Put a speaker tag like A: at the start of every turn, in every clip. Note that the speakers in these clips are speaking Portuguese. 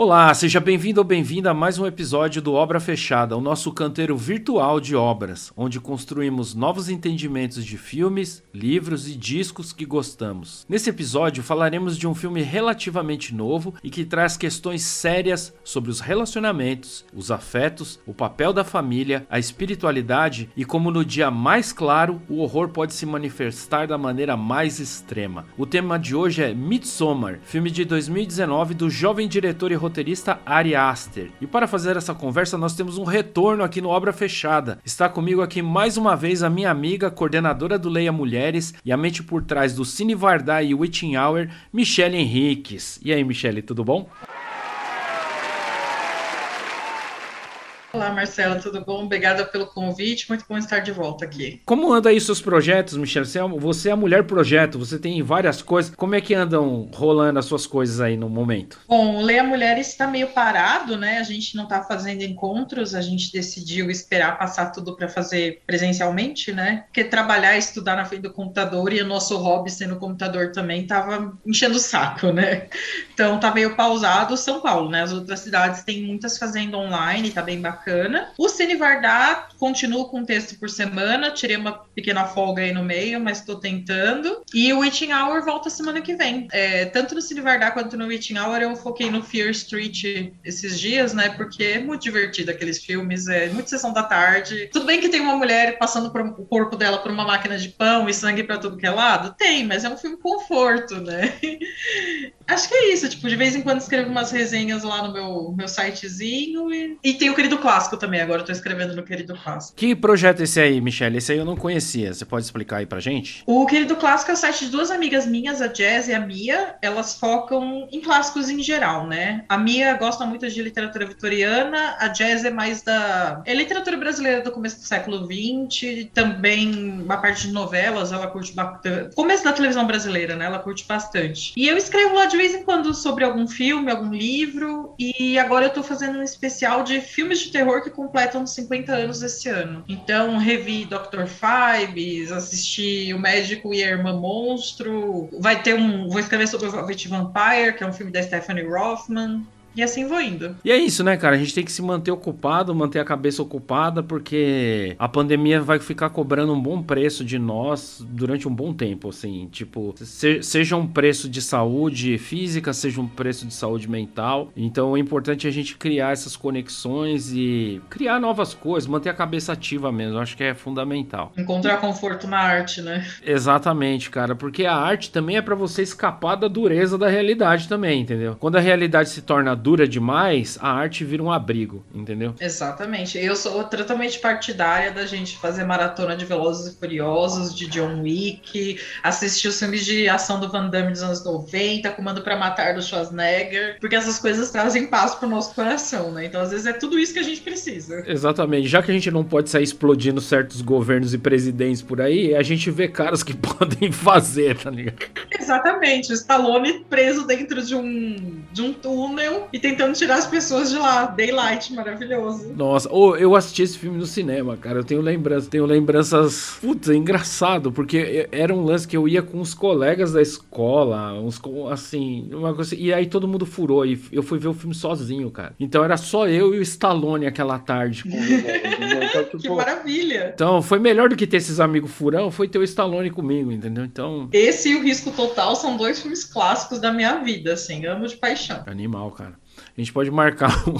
A: Olá, seja bem-vindo ou bem-vinda a mais um episódio do Obra Fechada, o nosso canteiro virtual de obras, onde construímos novos entendimentos de filmes, livros e discos que gostamos. Nesse episódio falaremos de um filme relativamente novo e que traz questões sérias sobre os relacionamentos, os afetos, o papel da família, a espiritualidade e como no dia mais claro o horror pode se manifestar da maneira mais extrema. O tema de hoje é Midsommar, filme de 2019 do jovem diretor e roteirista Ari Aster. E para fazer essa conversa, nós temos um retorno aqui no Obra Fechada. Está comigo aqui mais uma vez a minha amiga, coordenadora do Leia Mulheres e a mente por trás do Cine Vardar e Witching Hour, Michelle Henriques. E aí, Michelle, tudo bom?
B: Olá, Marcela, tudo bom? Obrigada pelo convite, muito bom estar de volta aqui.
A: Como andam aí seus projetos, Michelle? Você é, você é a mulher projeto, você tem várias coisas. Como é que andam rolando as suas coisas aí no momento?
B: Bom, o Leia Mulheres está meio parado, né? A gente não está fazendo encontros, a gente decidiu esperar passar tudo para fazer presencialmente, né? Porque trabalhar e estudar na frente do computador e o nosso hobby sendo computador também estava enchendo o saco, né? Então tá meio pausado São Paulo, né? As outras cidades têm muitas fazendo online, tá bem bacana bacana. O Cine Vardar continua com um texto por semana, tirei uma pequena folga aí no meio, mas estou tentando. E o Witching Hour volta semana que vem. É, tanto no Cine Vardar quanto no Witching Hour eu foquei no Fear Street esses dias, né? Porque é muito divertido aqueles filmes, é muito sessão da tarde. Tudo bem que tem uma mulher passando por, o corpo dela por uma máquina de pão e sangue para tudo que é lado? Tem, mas é um filme conforto, né? Acho que é isso, tipo, de vez em quando escrevo umas resenhas lá no meu, meu sitezinho e, e tem o querido clássico também, agora eu tô escrevendo no querido clássico.
A: Que projeto é esse aí, Michelle? Esse aí eu não conhecia, você pode explicar aí pra gente?
B: O querido clássico é o site de duas amigas minhas, a Jazz e a Mia, elas focam em clássicos em geral, né? A Mia gosta muito de literatura vitoriana, a Jazz é mais da... é literatura brasileira do começo do século XX, também uma parte de novelas, ela curte... Começo da televisão brasileira, né? Ela curte bastante. E eu escrevo lá de vez em quando sobre algum filme, algum livro, e agora eu tô fazendo um especial de filmes de terror que completam 50 anos esse ano. Então, revi Dr. Fibes, assisti O Médico e a Irmã Monstro, vai ter um. Vou escrever sobre o Velvet Vampire, que é um filme da Stephanie Rothman. E assim vou indo.
A: E é isso, né, cara? A gente tem que se manter ocupado, manter a cabeça ocupada, porque a pandemia vai ficar cobrando um bom preço de nós durante um bom tempo, assim. Tipo, se, seja um preço de saúde física, seja um preço de saúde mental. Então é importante a gente criar essas conexões e criar novas coisas, manter a cabeça ativa mesmo. acho que é fundamental.
B: Encontrar conforto na arte, né?
A: Exatamente, cara. Porque a arte também é para você escapar da dureza da realidade também, entendeu? Quando a realidade se torna dura demais, a arte vira um abrigo, entendeu?
B: Exatamente. Eu sou totalmente partidária da gente fazer maratona de Velozes e Furiosos, de John Wick, assistir os filmes de ação do Van Damme dos anos 90, Comando para Matar do Schwarzenegger, porque essas coisas trazem paz pro nosso coração, né? Então, às vezes, é tudo isso que a gente precisa.
A: Exatamente. Já que a gente não pode sair explodindo certos governos e presidentes por aí, a gente vê caras que podem fazer, tá ligado?
B: Exatamente. O Stallone preso dentro de um, de um túnel e tentando tirar as pessoas de lá. Daylight, maravilhoso.
A: Nossa, oh, eu assisti esse filme no cinema, cara. Eu tenho lembranças, tenho lembranças. Putz, é engraçado, porque era um lance que eu ia com os colegas da escola, uns assim, uma coisa assim, E aí todo mundo furou. E eu fui ver o filme sozinho, cara. Então era só eu e o Stallone aquela tarde.
B: então, tipo, que maravilha!
A: Então foi melhor do que ter esses amigos furão, foi ter o Stallone comigo, entendeu? Então.
B: Esse e o Risco Total são dois filmes clássicos da minha vida, assim. Amo de paixão.
A: Animal, cara. A gente pode marcar um.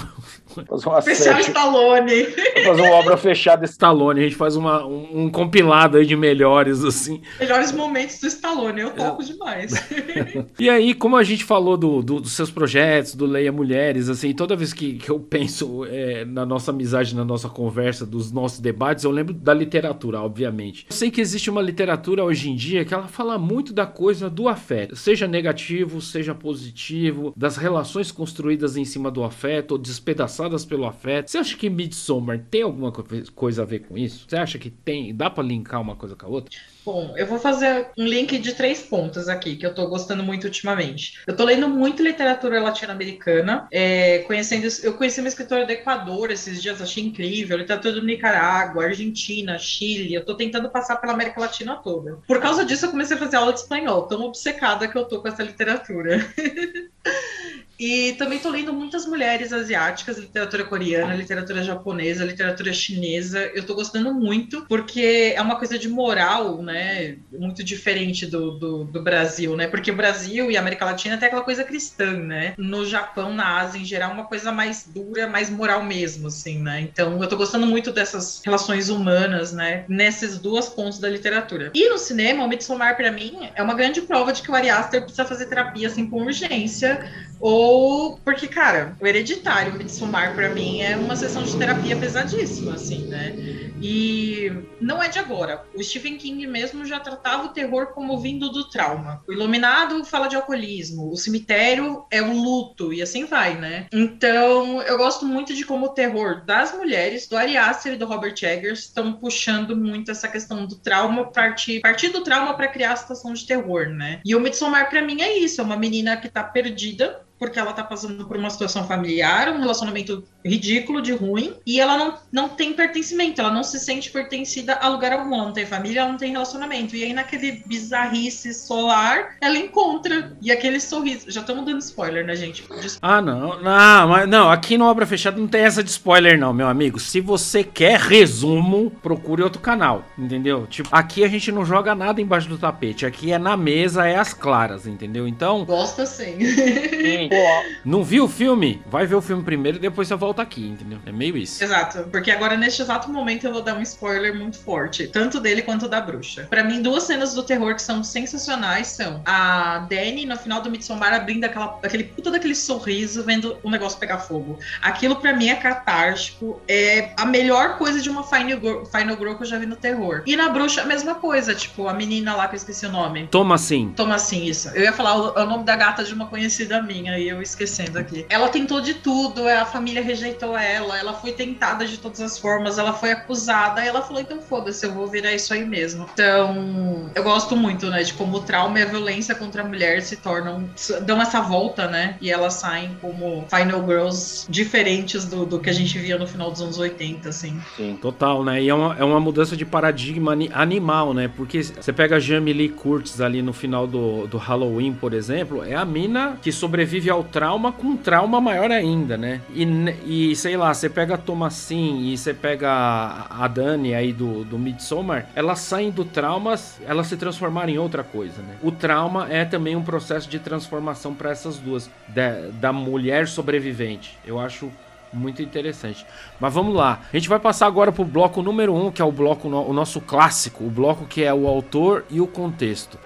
B: Fazer uma Especial Stallone.
A: Fazer uma obra fechada Stallone. A gente faz uma, um, um, compilado aí de melhores, assim.
B: Melhores momentos do Stallone. Eu toco é. demais.
A: e aí, como a gente falou do, do, dos seus projetos, do Leia Mulheres, assim, toda vez que, que eu penso é, na nossa amizade, na nossa conversa, dos nossos debates, eu lembro da literatura, obviamente. Eu sei que existe uma literatura hoje em dia que ela fala muito da coisa do afeto, seja negativo, seja positivo, das relações construídas em cima do afeto ou despedaçadas pelo afeto. Você acha que Midsommar tem alguma coisa a ver com isso? Você acha que tem? Dá para linkar uma coisa com a outra?
B: Bom, eu vou fazer um link de três pontos aqui, que eu tô gostando muito ultimamente. Eu tô lendo muito literatura latino-americana, é, conhecendo, eu conheci uma escritora do Equador esses dias, achei incrível, literatura do Nicarágua, Argentina, Chile, eu tô tentando passar pela América Latina toda. Por causa disso, eu comecei a fazer aula de espanhol, tão obcecada que eu tô com essa literatura. E também estou lendo muitas mulheres asiáticas, literatura coreana, literatura japonesa, literatura chinesa. Eu estou gostando muito, porque é uma coisa de moral, né? Muito diferente do, do, do, Brasil, né? Porque o Brasil e a América Latina tem aquela coisa cristã, né? No Japão, na Ásia em geral, uma coisa mais dura, mais moral mesmo, assim, né? Então eu estou gostando muito dessas relações humanas, né? Nesses duas pontos da literatura. E no cinema, o Midsommar, para mim, é uma grande prova de que o Ari Aster precisa fazer terapia, assim, com urgência, ou ou porque, cara, o hereditário Midsommar para mim é uma sessão de terapia pesadíssima, assim, né? E não é de agora. O Stephen King mesmo já tratava o terror como vindo do trauma. O Iluminado fala de alcoolismo, o cemitério é o luto e assim vai, né? Então, eu gosto muito de como o terror das mulheres, do Ari Aster e do Robert Eggers estão puxando muito essa questão do trauma, partir, partir do trauma para criar a situação de terror, né? E o Midsommar para mim é isso, é uma menina que tá perdida porque ela tá passando por uma situação familiar, um relacionamento ridículo, de ruim, e ela não, não tem pertencimento, ela não se sente pertencida a lugar algum, ela não tem família, ela não tem relacionamento. E aí, naquele bizarrice solar, ela encontra. E aquele sorriso. Já estamos dando spoiler, né, gente?
A: Ah, não. Não, mas não, aqui no Obra Fechada não tem essa de spoiler, não, meu amigo. Se você quer resumo, procure outro canal, entendeu? Tipo, aqui a gente não joga nada embaixo do tapete. Aqui é na mesa, é as claras, entendeu? Então.
B: Gosta sim.
A: não viu o filme? Vai ver o filme primeiro e depois você volta aqui, entendeu? É meio isso.
B: Exato. Porque agora, neste exato momento, eu vou dar um spoiler muito forte. Tanto dele quanto da bruxa. Para mim, duas cenas do terror que são sensacionais são a Dani, no final do Midsommar, abrindo aquela, aquele puta daquele sorriso, vendo o negócio pegar fogo. Aquilo, para mim, é catártico. É a melhor coisa de uma Final Girl, Final Girl que eu já vi no terror. E na bruxa, a mesma coisa. Tipo, a menina lá que eu esqueci o nome.
A: Toma assim.
B: Toma assim, isso. Eu ia falar o, o nome da gata de uma conhecida minha e eu esquecendo aqui. Ela tentou de tudo, a família rejeitou ela, ela foi tentada de todas as formas, ela foi acusada, e ela falou, então foda-se, eu vou virar isso aí mesmo. Então, eu gosto muito, né, de como o trauma e a violência contra a mulher se tornam, dão essa volta, né, e elas saem como Final Girls diferentes do, do que a gente via no final dos anos 80, assim.
A: Sim, total, né, e é uma, é uma mudança de paradigma animal, né, porque você pega a Jamie Lee Curtis ali no final do, do Halloween, por exemplo, é a mina que sobrevive ao trauma com um trauma maior ainda, né, e, e sei lá, você pega a Thomasin e você pega a Dani aí do, do Midsommar, elas saem do trauma, elas se transformaram em outra coisa, né? O trauma é também um processo de transformação para essas duas, da, da mulher sobrevivente. Eu acho muito interessante. Mas vamos lá. A gente vai passar agora pro bloco número um, que é o bloco o nosso clássico, o bloco que é o autor e o contexto.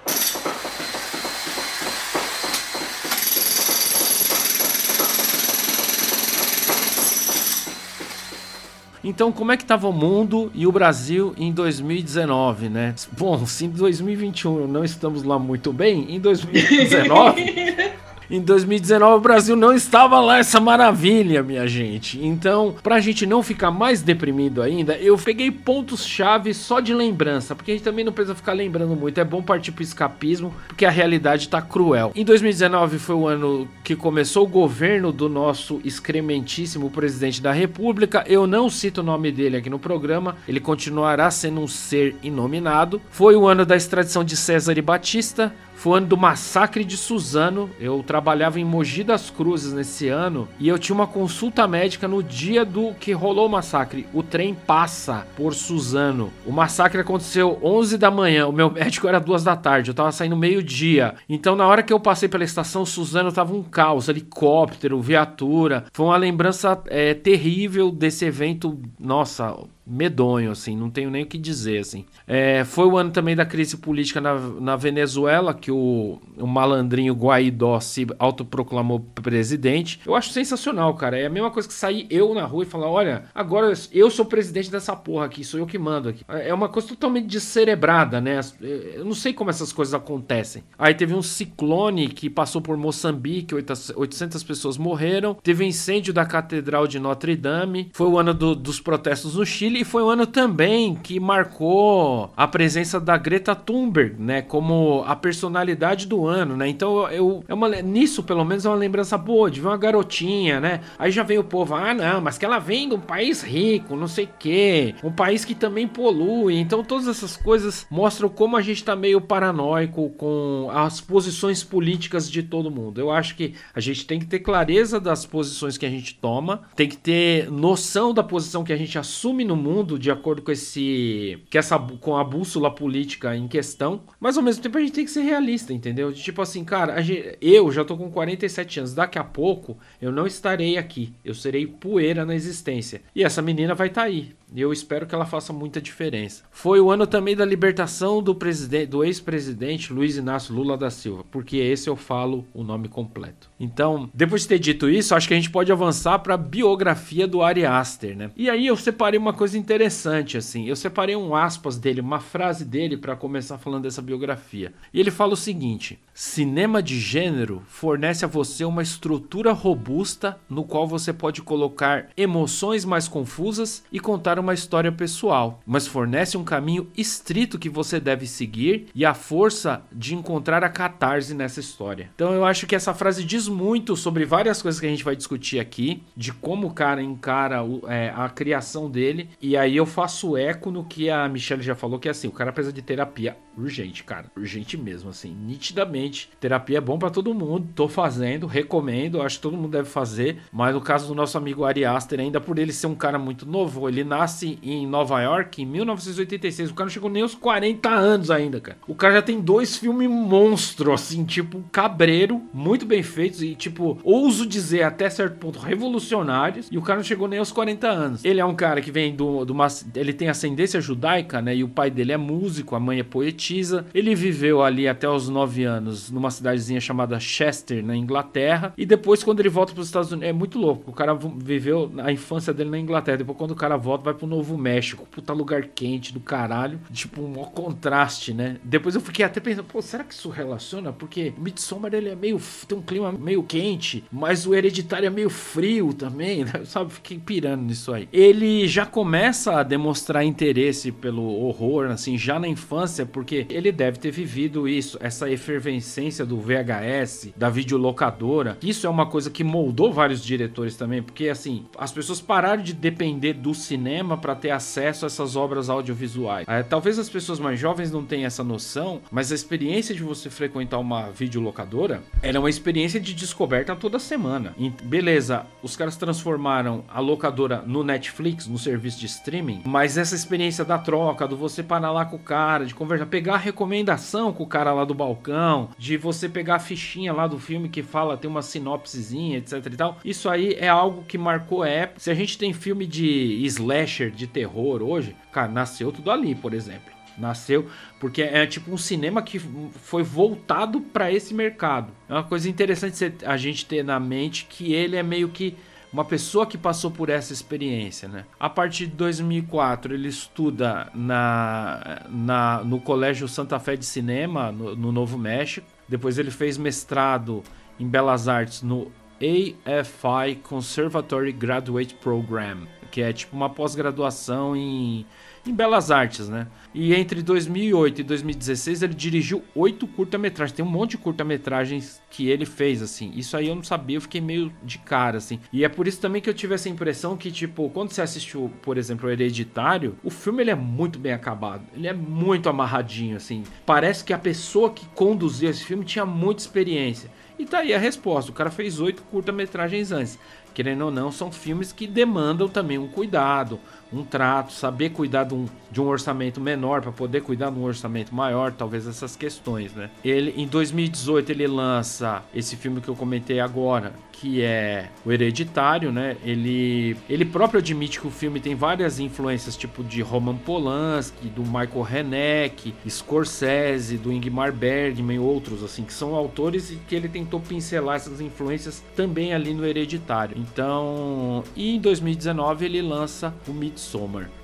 A: Então, como é que estava o mundo e o Brasil em 2019, né? Bom, se em 2021 não estamos lá muito bem, em 2019 Em 2019 o Brasil não estava lá essa maravilha, minha gente. Então, pra gente não ficar mais deprimido ainda, eu peguei pontos-chave só de lembrança, porque a gente também não precisa ficar lembrando muito. É bom partir pro escapismo, porque a realidade tá cruel. Em 2019 foi o ano que começou o governo do nosso excrementíssimo presidente da República. Eu não cito o nome dele aqui no programa, ele continuará sendo um ser inominado. Foi o ano da extradição de César e Batista. Foi o ano do massacre de Suzano. Eu trabalhava em Mogi das Cruzes nesse ano e eu tinha uma consulta médica no dia do que rolou o massacre. O trem passa por Suzano. O massacre aconteceu 11 da manhã, o meu médico era duas da tarde, eu tava saindo meio-dia. Então, na hora que eu passei pela estação Suzano, tava um caos, helicóptero, viatura. Foi uma lembrança é, terrível desse evento. Nossa, medonho, assim, não tenho nem o que dizer, assim. É, foi o ano também da crise política na, na Venezuela, que o, o malandrinho Guaidó se autoproclamou presidente. Eu acho sensacional, cara. É a mesma coisa que sair eu na rua e falar: olha, agora eu sou presidente dessa porra aqui, sou eu que mando aqui. É uma coisa totalmente descerebrada, né? Eu não sei como essas coisas acontecem. Aí teve um ciclone que passou por Moçambique, 800 pessoas morreram. Teve incêndio da Catedral de Notre Dame. Foi o ano do, dos protestos no Chile e foi um ano também que marcou a presença da Greta Thunberg, né, como a personalidade do ano, né? Então eu é uma nisso pelo menos é uma lembrança boa de ver uma garotinha, né? Aí já veio o povo, ah, não, mas que ela vem de um país rico, não sei quê, um país que também polui. Então todas essas coisas mostram como a gente tá meio paranoico com as posições políticas de todo mundo. Eu acho que a gente tem que ter clareza das posições que a gente toma, tem que ter noção da posição que a gente assume no mundo de acordo com esse que essa com a bússola política em questão, mas ao mesmo tempo a gente tem que ser realista, entendeu? De, tipo assim, cara, gente, eu já tô com 47 anos, daqui a pouco eu não estarei aqui, eu serei poeira na existência. E essa menina vai estar tá aí. E eu espero que ela faça muita diferença. Foi o ano também da libertação do presidente, do ex-presidente Luiz Inácio Lula da Silva, porque esse eu falo o nome completo. Então, depois de ter dito isso, acho que a gente pode avançar para a biografia do Ari Aster, né? E aí eu separei uma coisa interessante assim. Eu separei um aspas dele, uma frase dele para começar falando dessa biografia. E ele fala o seguinte: Cinema de gênero fornece a você uma estrutura robusta no qual você pode colocar emoções mais confusas e contar uma história pessoal, mas fornece um caminho estrito que você deve seguir e a força de encontrar a catarse nessa história. Então eu acho que essa frase diz muito sobre várias coisas que a gente vai discutir aqui, de como o cara encara é, a criação dele, e aí eu faço eco no que a Michelle já falou, que é assim, o cara precisa de terapia urgente, cara, urgente mesmo, assim, nitidamente Terapia é bom para todo mundo. Tô fazendo, recomendo, acho que todo mundo deve fazer. Mas no caso do nosso amigo Ari Aster, ainda por ele ser um cara muito novo, ele nasce em Nova York em 1986. O cara não chegou nem aos 40 anos ainda, cara. O cara já tem dois filmes monstro, assim, tipo Cabreiro, muito bem feitos e, tipo, ouso dizer até certo ponto revolucionários. E o cara não chegou nem aos 40 anos. Ele é um cara que vem do, do uma, ele tem ascendência judaica, né? E o pai dele é músico, a mãe é poetisa. Ele viveu ali até os 9 anos numa cidadezinha chamada Chester, na Inglaterra. E depois, quando ele volta para os Estados Unidos, é muito louco. O cara viveu a infância dele na Inglaterra. Depois, quando o cara volta, vai pro Novo México. Puta lugar quente do caralho. Tipo, um maior contraste, né? Depois eu fiquei até pensando, pô, será que isso relaciona? Porque Midsommar ele é meio. tem um clima meio quente, mas o hereditário é meio frio também, né? Sabe? Fiquei pirando nisso aí. Ele já começa a demonstrar interesse pelo horror, assim, já na infância, porque ele deve ter vivido isso, essa efervescência do VHS, da videolocadora. Isso é uma coisa que moldou vários diretores também, porque assim, as pessoas pararam de depender do cinema para ter acesso a essas obras audiovisuais. É, talvez as pessoas mais jovens não tenham essa noção, mas a experiência de você frequentar uma videolocadora era uma experiência de descoberta toda semana. E, beleza, os caras transformaram a locadora no Netflix, no serviço de streaming, mas essa experiência da troca, do você parar lá com o cara, de conversar, pegar recomendação com o cara lá do balcão, de você pegar a fichinha lá do filme que fala, tem uma sinopsezinha, etc e tal. Isso aí é algo que marcou a época. Se a gente tem filme de slasher, de terror hoje, cara, nasceu tudo ali, por exemplo. Nasceu porque é tipo um cinema que foi voltado para esse mercado. É uma coisa interessante a gente ter na mente que ele é meio que uma pessoa que passou por essa experiência, né? A partir de 2004 ele estuda na, na no Colégio Santa Fé de Cinema no, no Novo México. Depois ele fez mestrado em Belas Artes no AFI Conservatory Graduate Program, que é tipo uma pós-graduação em em Belas Artes, né? E entre 2008 e 2016 ele dirigiu oito curta-metragens. Tem um monte de curta-metragens que ele fez, assim. Isso aí eu não sabia, eu fiquei meio de cara, assim. E é por isso também que eu tive essa impressão que, tipo, quando você assistiu, por exemplo, o Hereditário, o filme ele é muito bem acabado. Ele é muito amarradinho, assim. Parece que a pessoa que conduziu esse filme tinha muita experiência. E tá aí a resposta. O cara fez oito curta-metragens antes. Querendo ou não, são filmes que demandam também um cuidado, um trato, saber cuidar de um, de um orçamento menor para poder cuidar de um orçamento maior, talvez essas questões, né? Ele em 2018 ele lança esse filme que eu comentei agora, que é o Hereditário, né? Ele ele próprio admite que o filme tem várias influências, tipo de Roman Polanski, do Michael Haneke, Scorsese, do Ingmar Bergman e outros assim, que são autores e que ele tentou pincelar essas influências também ali no Hereditário. Então, e em 2019 ele lança o Midsommar.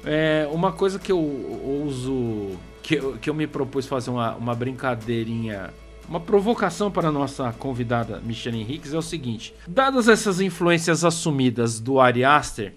A: É uma coisa que eu uso, que eu, que eu me propus fazer uma, uma brincadeirinha uma provocação para a nossa convidada Michelle Henriques é o seguinte: dadas essas influências assumidas do Ari Aster,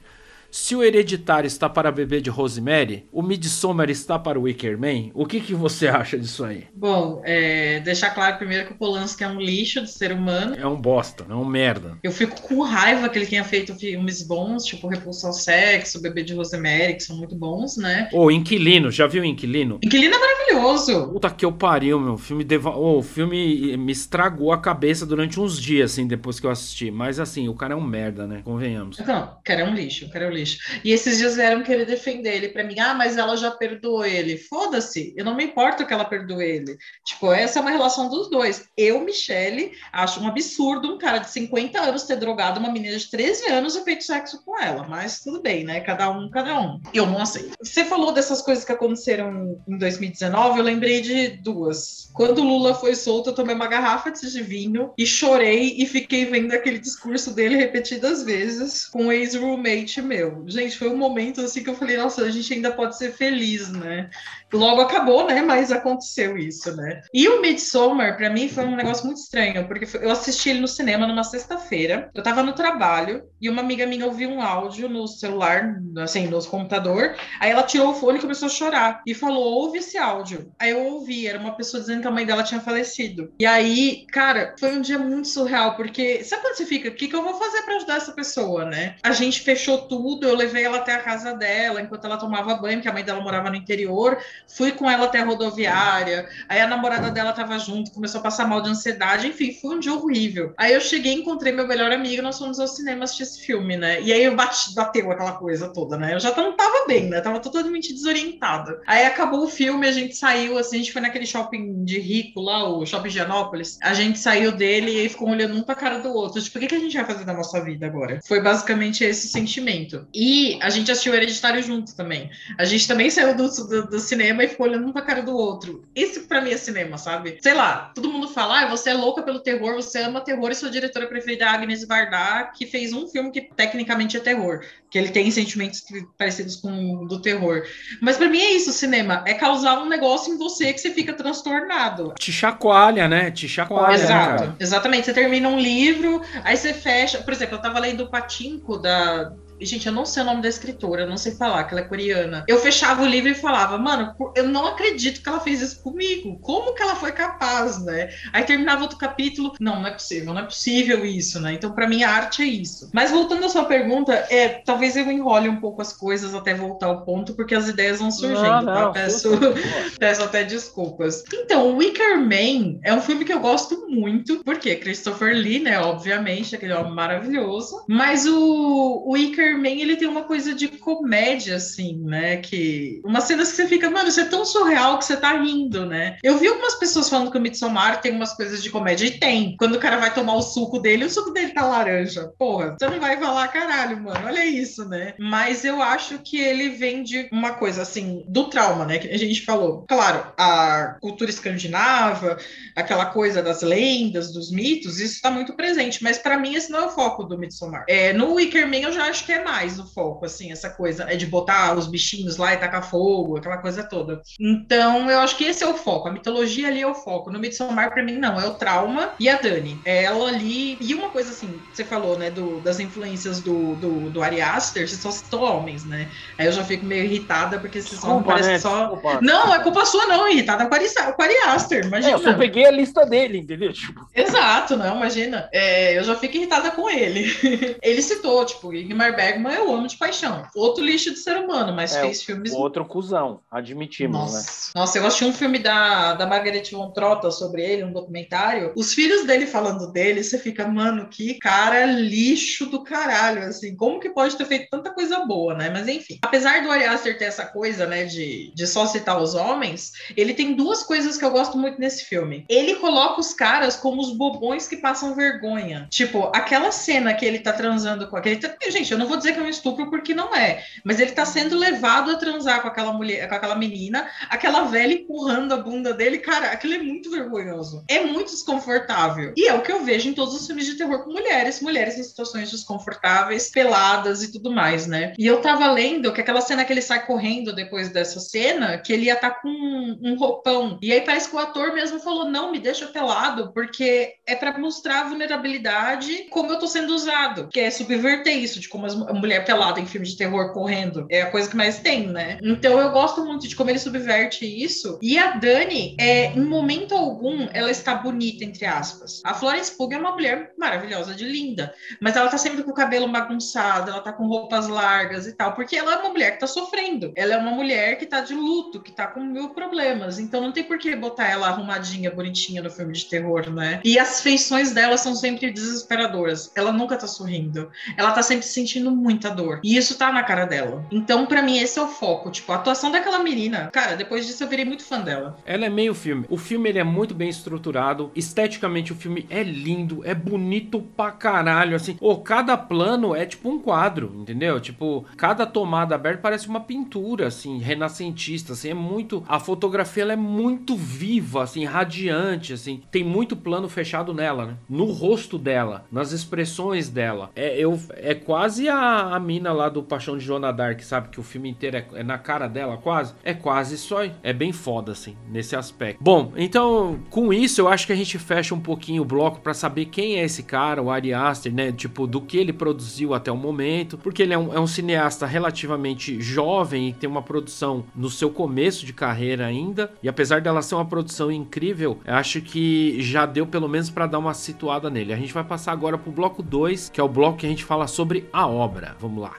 A: se o Hereditário está para Bebê de Rosemary, o Midsommar está para o Wicker Man, o que, que você acha disso aí?
B: Bom, é, deixar claro primeiro que o Polanski é um lixo de ser humano.
A: É um bosta, é um merda.
B: Eu fico com raiva que ele tenha feito filmes bons, tipo Repulsão ao Sexo, Bebê de Rosemary, que são muito bons, né?
A: Ô, Inquilino, já viu Inquilino?
B: Inquilino é maravilhoso.
A: Puta que eu pariu, meu. O filme, deva... oh, o filme me estragou a cabeça durante uns dias, assim, depois que eu assisti. Mas, assim, o cara é um merda, né? Convenhamos.
B: Não, o cara é um lixo, o cara é um lixo lixo. E esses dias vieram querer defender ele para mim. Ah, mas ela já perdoou ele. Foda-se, eu não me importo que ela perdoe ele. Tipo, essa é uma relação dos dois. Eu, Michele, acho um absurdo um cara de 50 anos ter drogado uma menina de 13 anos e feito sexo com ela. Mas tudo bem, né? Cada um, cada um. Eu não aceito. Você falou dessas coisas que aconteceram em 2019, eu lembrei de duas. Quando Lula foi solto, eu tomei uma garrafa de vinho e chorei e fiquei vendo aquele discurso dele repetidas vezes com um ex-roommate meu gente, foi um momento assim que eu falei, nossa, a gente ainda pode ser feliz, né? Logo acabou, né? Mas aconteceu isso, né? E o Midsommar, para mim, foi um negócio muito estranho, porque eu assisti ele no cinema numa sexta-feira, eu tava no trabalho, e uma amiga minha ouviu um áudio no celular, assim, no computador, aí ela tirou o fone e começou a chorar, e falou, ouve esse áudio. Aí eu ouvi, era uma pessoa dizendo que a mãe dela tinha falecido. E aí, cara, foi um dia muito surreal, porque sabe quando você fica, o que, que eu vou fazer para ajudar essa pessoa, né? A gente fechou tudo, eu levei ela até a casa dela, enquanto ela tomava banho, que a mãe dela morava no interior. Fui com ela até a rodoviária. Aí a namorada dela estava junto, começou a passar mal de ansiedade. Enfim, foi um dia horrível. Aí eu cheguei, encontrei meu melhor amigo, nós fomos ao cinema assistir esse filme, né? E aí eu bati, bateu aquela coisa toda, né? Eu já não tava bem, né? Tava totalmente desorientada. Aí acabou o filme, a gente saiu, assim, a gente foi naquele shopping de rico lá, o Shopping Gianópolis. A gente saiu dele e ficou olhando um pra cara do outro. Tipo, o que, que a gente vai fazer da nossa vida agora? Foi basicamente esse sentimento. E a gente assistiu Hereditário junto também. A gente também saiu do, do, do cinema e ficou olhando um pra cara do outro. Esse pra mim é cinema, sabe? Sei lá, todo mundo fala, ah, você é louca pelo terror, você ama terror e sua diretora preferida é a Agnes Varda, que fez um filme que tecnicamente é terror, que ele tem sentimentos parecidos com o do terror. Mas para mim é isso, cinema, é causar um negócio em você que você fica transtornado.
A: Te chacoalha, né? Te chacoalha. Né,
B: Exato, né, exatamente. Você termina um livro, aí você fecha. Por exemplo, eu tava lendo o Patinco da Gente, eu não sei o nome da escritora, eu não sei falar, que ela é coreana. Eu fechava o livro e falava, mano, eu não acredito que ela fez isso comigo. Como que ela foi capaz, né? Aí terminava outro capítulo, não, não é possível, não é possível isso, né? Então, para mim, a arte é isso. Mas voltando à sua pergunta, é, talvez eu enrole um pouco as coisas até voltar ao ponto, porque as ideias vão surgindo, não, tá? não, tá? Peço, peço até desculpas. Então, Wicker Man é um filme que eu gosto muito, porque Christopher Lee, né? Obviamente, aquele homem maravilhoso. Mas o, o Wicker Superman, ele tem uma coisa de comédia, assim, né? Que. Umas cenas que você fica, mano, isso é tão surreal que você tá rindo, né? Eu vi algumas pessoas falando que o Midsommar tem umas coisas de comédia, e tem. Quando o cara vai tomar o suco dele, o suco dele tá laranja. Porra, você não vai falar, caralho, mano, olha isso, né? Mas eu acho que ele vem de uma coisa, assim, do trauma, né? Que a gente falou. Claro, a cultura escandinava, aquela coisa das lendas, dos mitos, isso tá muito presente. Mas para mim, esse não é o foco do Midsommar. É, no Wicker Man, eu já acho que é mais o foco, assim, essa coisa é de botar os bichinhos lá e tacar fogo, aquela coisa toda. Então, eu acho que esse é o foco, a mitologia ali é o foco. No Midsommar, pra mim, não, é o trauma e a Dani. É ela ali. E uma coisa assim, você falou, né, do, das influências do, do, do Ari Aster, você só citou homens, né? Aí eu já fico meio irritada, porque esses Desculpa, homens parecem né? só. Desculpa. Não, é culpa sua, não, irritada com o Ari Aster, imagina. É,
A: eu só peguei a lista dele, entendeu?
B: Tipo... Exato, não, imagina. É, eu já fico irritada com ele. ele citou, tipo, Igmar Bergman eu amo de paixão. Outro lixo de ser humano, mas é, fez filmes.
A: Outro cuzão, admitimos,
B: Nossa.
A: né?
B: Nossa, eu assisti um filme da, da Margaret von Trotta sobre ele, um documentário. Os filhos dele falando dele, você fica, mano, que cara lixo do caralho, assim. Como que pode ter feito tanta coisa boa, né? Mas enfim. Apesar do Ari Aster ter essa coisa, né, de, de só citar os homens, ele tem duas coisas que eu gosto muito nesse filme. Ele coloca os caras como os bobões que passam vergonha. Tipo, aquela cena que ele tá transando com aquele. Gente, eu não vou dizer que é um estupro porque não é, mas ele tá sendo levado a transar com aquela mulher, com aquela menina, aquela velha empurrando a bunda dele. Cara, aquilo é muito vergonhoso. É muito desconfortável. E é o que eu vejo em todos os filmes de terror com mulheres, mulheres em situações desconfortáveis, peladas e tudo mais, né? E eu tava lendo que aquela cena que ele sai correndo depois dessa cena, que ele ia estar tá com um roupão. E aí parece que o ator mesmo falou: não, me deixa pelado, porque é para mostrar a vulnerabilidade como eu tô sendo usado. Que é subverter isso, de como a mulher pelada em filme de terror correndo. É a coisa que mais tem, né? Então eu gosto muito de como ele subverte isso. E a Dani, é, em momento algum, ela está bonita, entre aspas. A Florence Pugh é uma mulher maravilhosa, de linda. Mas ela tá sempre com o cabelo bagunçado, ela tá com roupas largas e tal. Porque ela é uma mulher que tá sofrendo. Ela é uma mulher que tá de luto, que tá com mil problemas. Então não tem por que botar ela arrumadinha, bonitinha no filme de terror, né? E as feições dela são sempre desesperadoras. Ela nunca tá sorrindo. Ela tá sempre sentindo muita dor. E isso tá na cara dela. Então, para mim, esse é o foco. Tipo, a atuação daquela menina. Cara, depois disso eu virei muito fã dela.
A: Ela é meio filme. O filme ele é muito bem estruturado. Esteticamente, o filme é lindo, é bonito pra caralho. Assim, oh, cada plano é tipo um quadro, entendeu? Tipo, cada tomada aberta parece uma pintura, assim, renascentista. Assim, é muito. A fotografia ela é muito viva, assim, radiante, assim. Tem muito plano fechado nela, né? No rosto dela, nas expressões dela. É, eu, é quase a, a mina lá do Paixão de Joana Dark, sabe? Que o filme inteiro é, é na cara dela, quase. É quase isso aí. É bem foda, assim, nesse aspecto. Bom, então, com isso, eu acho que a gente fecha um pouquinho o bloco para saber quem é esse cara, o Ari Aster, né? Tipo, do que ele produziu até o momento. Porque ele é um, é um cineasta relativamente jovem e tem uma produção no seu começo de carreira ainda. E apesar dela ser uma produção incrível, eu acho que já deu pelo menos para dar uma situada nele. A gente vai passar agora pro bloco 2, que é o bloco que a gente fala sobre a obra. Vamos lá.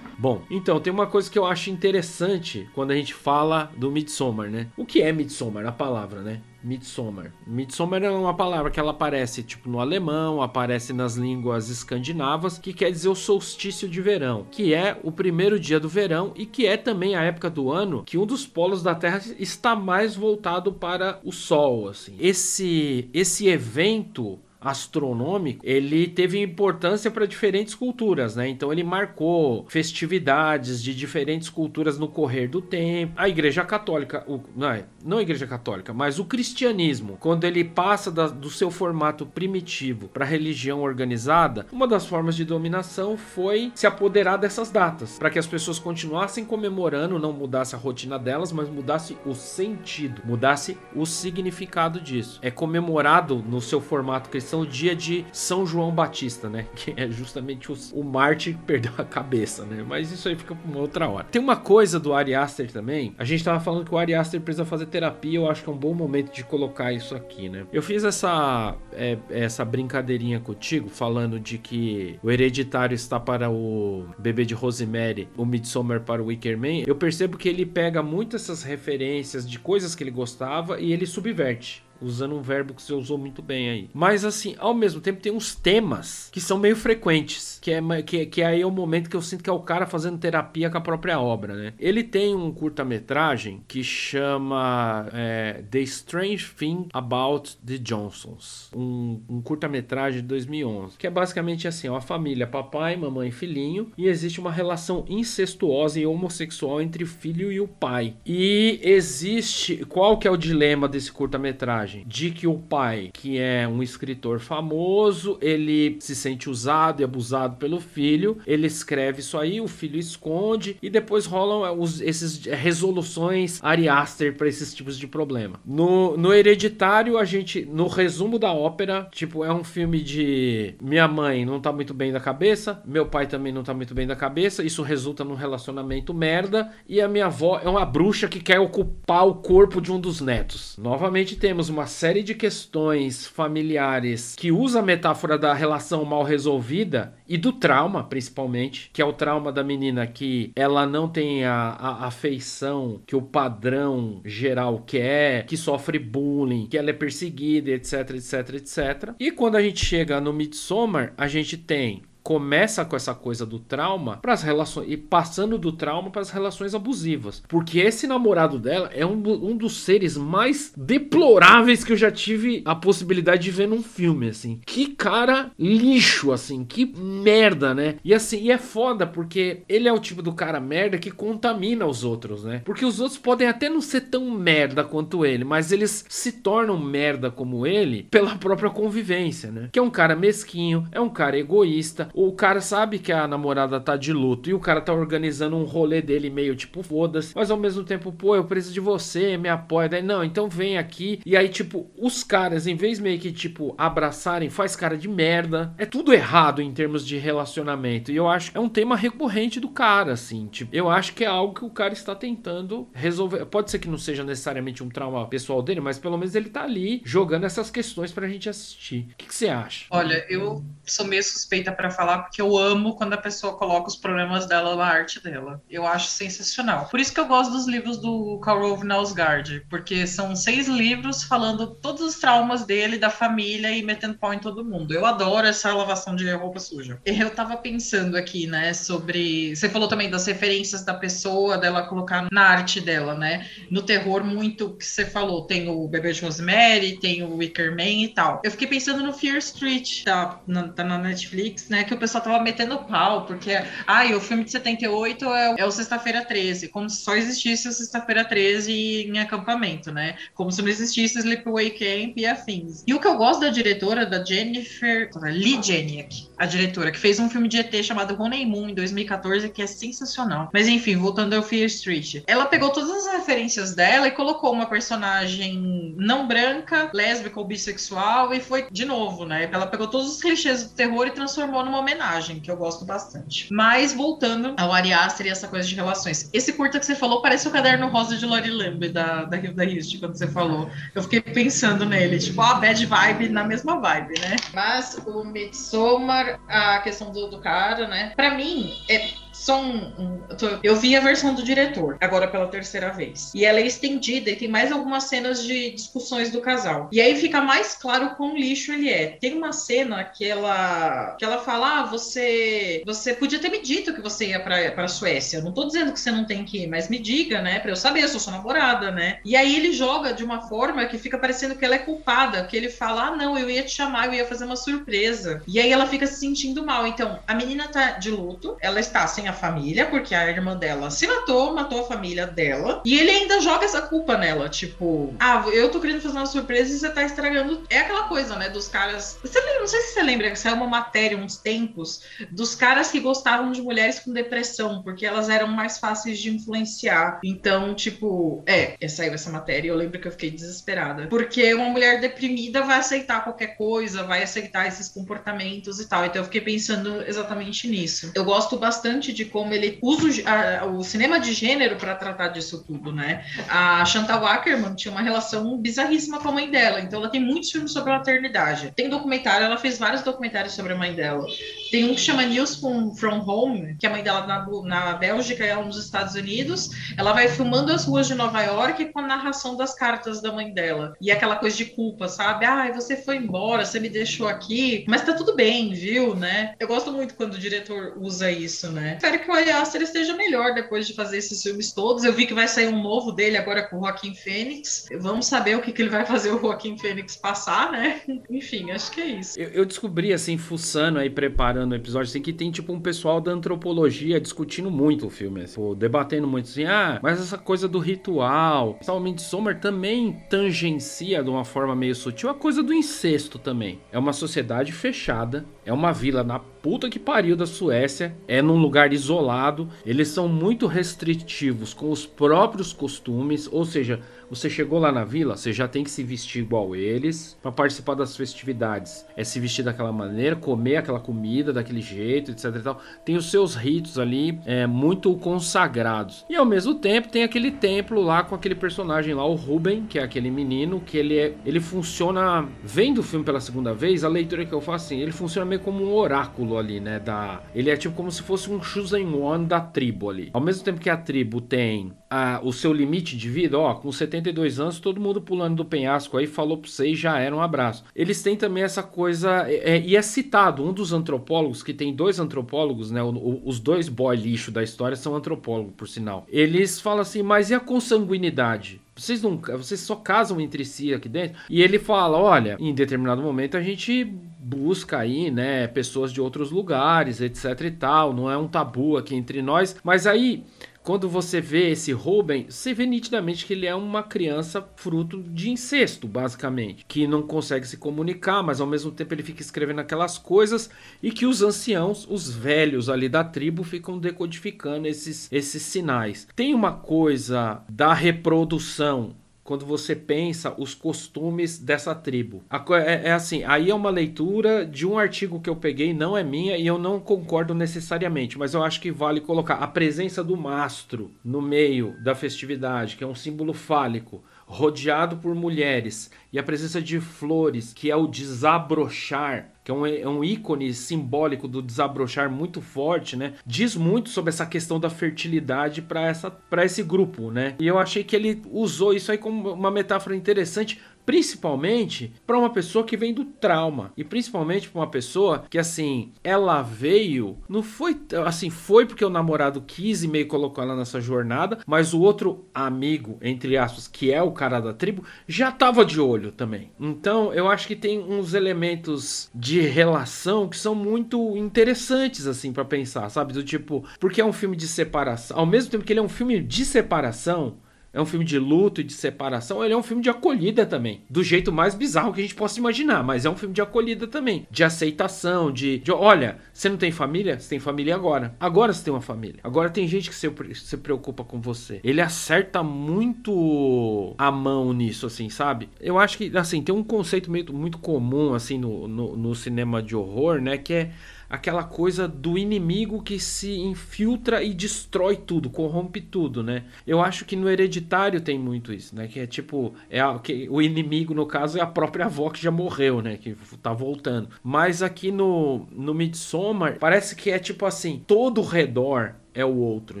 A: Bom, então tem uma coisa que eu acho interessante quando a gente fala do Midsommar, né? O que é Midsommar? A palavra, né? Midsommar. Midsommar é uma palavra que ela aparece tipo no alemão, aparece nas línguas escandinavas, que quer dizer o solstício de verão, que é o primeiro dia do verão e que é também a época do ano que um dos polos da Terra está mais voltado para o Sol, assim. Esse esse evento astronômico, ele teve importância para diferentes culturas, né? Então ele marcou festividades de diferentes culturas no correr do tempo. A Igreja Católica, o, não, é, não a Igreja Católica, mas o cristianismo, quando ele passa da, do seu formato primitivo para religião organizada, uma das formas de dominação foi se apoderar dessas datas, para que as pessoas continuassem comemorando, não mudasse a rotina delas, mas mudasse o sentido, mudasse o significado disso. É comemorado no seu formato cristão o dia de São João Batista, né? Que é justamente o, o Marte que perdeu a cabeça, né? Mas isso aí fica pra uma outra hora. Tem uma coisa do Ari Aster também. A gente tava falando que o Ari Aster precisa fazer terapia. Eu acho que é um bom momento de colocar isso aqui, né? Eu fiz essa, é, essa brincadeirinha contigo, falando de que o Hereditário está para o Bebê de Rosemary, o Midsommar para o Wicker Man. Eu percebo que ele pega muito essas referências de coisas que ele gostava e ele subverte usando um verbo que você usou muito bem aí. Mas assim, ao mesmo tempo tem uns temas que são meio frequentes, que é que, que aí é o momento que eu sinto que é o cara fazendo terapia com a própria obra, né? Ele tem um curta-metragem que chama é, The Strange Thing About the Johnsons, um, um curta-metragem de 2011, que é basicamente assim, uma família, papai, mamãe, filhinho, e existe uma relação incestuosa e homossexual entre o filho e o pai. E existe, qual que é o dilema desse curta-metragem? de que o pai, que é um escritor famoso, ele se sente usado e abusado pelo filho, ele escreve isso aí, o filho esconde e depois rolam é, os, esses resoluções Ari Aster para esses tipos de problema. No, no Hereditário, a gente, no resumo da ópera, tipo, é um filme de minha mãe não tá muito bem da cabeça, meu pai também não tá muito bem da cabeça, isso resulta num relacionamento merda e a minha avó é uma bruxa que quer ocupar o corpo de um dos netos. Novamente temos uma série de questões familiares que usa a metáfora da relação mal resolvida e do trauma, principalmente, que é o trauma da menina que ela não tem a, a afeição que o padrão geral quer, que sofre bullying, que ela é perseguida, etc, etc, etc. E quando a gente chega no Midsommar, a gente tem começa com essa coisa do trauma para as relações e passando do trauma para as relações abusivas, porque esse namorado dela é um, um dos seres mais deploráveis que eu já tive a possibilidade de ver num filme, assim. Que cara lixo, assim, que merda, né? E assim, e é foda porque ele é o tipo do cara merda que contamina os outros, né? Porque os outros podem até não ser tão merda quanto ele, mas eles se tornam merda como ele pela própria convivência, né? Que é um cara mesquinho, é um cara egoísta, o cara sabe que a namorada tá de luto e o cara tá organizando um rolê dele meio tipo, foda-se, mas ao mesmo tempo, pô, eu preciso de você, me apoia. Daí, não, então vem aqui. E aí, tipo, os caras, em vez meio que, tipo, abraçarem, faz cara de merda. É tudo errado em termos de relacionamento. E eu acho que é um tema recorrente do cara, assim. Tipo, eu acho que é algo que o cara está tentando resolver. Pode ser que não seja necessariamente um trauma pessoal dele, mas pelo menos ele tá ali jogando essas questões pra gente assistir. O que, que você acha?
B: Olha, eu sou meio suspeita para falar falar porque eu amo quando a pessoa coloca os problemas dela na arte dela. Eu acho sensacional. Por isso que eu gosto dos livros do Karov Nausgard, porque são seis livros falando todos os traumas dele, da família e metendo pau em todo mundo. Eu adoro essa lavação de roupa suja. Eu tava pensando aqui, né, sobre. Você falou também das referências da pessoa, dela colocar na arte dela, né? No terror, muito que você falou. Tem o Bebê de Rosemary, tem o Wicker Man e tal. Eu fiquei pensando no Fear Street, tá na, tá na Netflix, né? Que o pessoal tava metendo pau, porque, ai, o filme de 78 é, é o Sexta-feira 13, como se só existisse o Sexta-feira 13 em acampamento, né? Como se não existisse Sleepaway Camp e afins. E o que eu gosto da diretora, da Jennifer Lee Janiak, a diretora, que fez um filme de ET chamado Honeymoon em 2014, que é sensacional. Mas enfim, voltando ao Fear Street. Ela pegou todas as referências dela e colocou uma personagem não branca, lésbica ou bissexual, e foi de novo, né? Ela pegou todos os clichês do terror e transformou numa homenagem, que eu gosto bastante. Mas voltando ao Ari Aster e essa coisa de relações. Esse curta que você falou parece o caderno rosa de Lori Lamb da, da Hilda Hist, quando você falou. Eu fiquei pensando nele, tipo, a ah, bad vibe na mesma vibe, né? Mas o Midsommar, a questão do, do cara, né? Pra mim, é só um, um, eu vi a versão do diretor, agora pela terceira vez. E ela é estendida e tem mais algumas cenas de discussões do casal. E aí fica mais claro quão lixo ele é. Tem uma cena que ela que ela fala: "Ah, você você podia ter me dito que você ia para para Suécia. Não tô dizendo que você não tem que ir, mas me diga, né, para eu saber, eu sou sua namorada, né?". E aí ele joga de uma forma que fica parecendo que ela é culpada, que ele fala: "Ah, não, eu ia te chamar, eu ia fazer uma surpresa". E aí ela fica se sentindo mal. Então, a menina tá de luto, ela está sem a família, porque a irmã dela se matou, matou a família dela. E ele ainda joga essa culpa nela. Tipo, ah, eu tô querendo fazer uma surpresa e você tá estragando. É aquela coisa, né? Dos caras. Você lembra, não sei se você lembra que saiu uma matéria uns tempos dos caras que gostavam de mulheres com depressão, porque elas eram mais fáceis de influenciar. Então, tipo, é, saiu essa matéria e eu lembro que eu fiquei desesperada. Porque uma mulher deprimida vai aceitar qualquer coisa, vai aceitar esses comportamentos e tal. Então eu fiquei pensando exatamente nisso. Eu gosto bastante de como ele usa o, a, o cinema de gênero para tratar disso tudo, né? A Chantal Ackerman tinha uma relação bizarríssima com a mãe dela, então ela tem muitos filmes sobre a maternidade. Tem documentário, ela fez vários documentários sobre a mãe dela. Tem um que chama News from, from Home, que a mãe dela na, na Bélgica e ela nos Estados Unidos. Ela vai filmando as ruas de Nova York com a narração das cartas da mãe dela. E aquela coisa de culpa, sabe? Ah, você foi embora, você me deixou aqui, mas tá tudo bem, viu, né? Eu gosto muito quando o diretor usa isso, né? Espero que o Ari Aster esteja melhor depois de fazer esses filmes todos. Eu vi que vai sair um novo dele agora com o Joaquim Fênix. Vamos saber o que, que ele vai fazer o Joaquim Fênix passar, né? Enfim, acho que é isso.
A: Eu, eu descobri, assim, fuçando aí, preparando no episódio, assim, que tem tipo um pessoal da antropologia discutindo muito o filme, assim, debatendo muito assim, ah, mas essa coisa do ritual. O Midsommar também tangencia de uma forma meio sutil a coisa do incesto também. É uma sociedade fechada, é uma vila na puta que pariu da Suécia, é num lugar isolado, eles são muito restritivos com os próprios costumes, ou seja, você chegou lá na vila, você já tem que se vestir igual eles para participar das festividades. É se vestir daquela maneira, comer aquela comida daquele jeito, etc e tal. Tem os seus ritos ali é, muito consagrados. E ao mesmo tempo tem aquele templo lá com aquele personagem lá, o Ruben, que é aquele menino que ele é, ele funciona vendo o filme pela segunda vez, a leitura que eu faço assim, ele funciona meio como um oráculo ali, né, da ele é tipo como se fosse um chosen one da tribo ali. Ao mesmo tempo que a tribo tem a, o seu limite de vida, ó, com 72 anos, todo mundo pulando do penhasco aí, falou pra você e já era um abraço. Eles têm também essa coisa, é, é, e é citado, um dos antropólogos, que tem dois antropólogos, né, o, o, os dois boy lixo da história são antropólogos, por sinal. Eles falam assim, mas e a consanguinidade? Vocês não, vocês só casam entre si aqui dentro. E ele fala, olha, em determinado momento a gente busca aí, né, pessoas de outros lugares, etc e tal, não é um tabu aqui entre nós, mas aí quando você vê esse Ruben, você vê nitidamente que ele é uma criança fruto de incesto, basicamente. Que não consegue se comunicar, mas ao mesmo tempo ele fica escrevendo aquelas coisas e que os anciãos, os velhos ali da tribo, ficam decodificando esses, esses sinais. Tem uma coisa da reprodução quando você pensa os costumes dessa tribo. É, é, assim, aí é uma leitura de um artigo que eu peguei, não é minha e eu não concordo necessariamente, mas eu acho que vale colocar a presença do mastro no meio da festividade, que é um símbolo fálico rodeado por mulheres, e a presença de flores, que é o desabrochar, que é um, é um ícone simbólico do desabrochar muito forte, né? Diz muito sobre essa questão da fertilidade para esse grupo, né? E eu achei que ele usou isso aí como uma metáfora interessante principalmente para uma pessoa que vem do trauma e principalmente para uma pessoa que assim ela veio não foi assim foi porque o namorado quis e meio colocou ela nessa jornada mas o outro amigo entre aspas que é o cara da tribo já tava de olho também. Então eu acho que tem uns elementos de relação que são muito interessantes assim para pensar sabe? Do tipo porque é um filme de separação ao mesmo tempo que ele é um filme de separação é um filme de luto e de separação, ele é um filme de acolhida também. Do jeito mais bizarro que a gente possa imaginar, mas é um filme de acolhida também. De aceitação, de, de olha, você não tem família? Você tem família agora. Agora você tem uma família. Agora tem gente que se, se preocupa com você. Ele acerta muito a mão nisso, assim, sabe? Eu acho que, assim, tem um conceito meio, muito comum, assim, no, no, no cinema de horror, né? Que é aquela coisa do inimigo que se infiltra e destrói tudo, corrompe tudo, né? Eu acho que no Hereditário tem muito isso, né? Que é tipo, é a, que, o inimigo no caso é a própria avó que já morreu, né? Que tá voltando. Mas aqui no, no Midsommar parece que é tipo assim, todo o redor é o outro,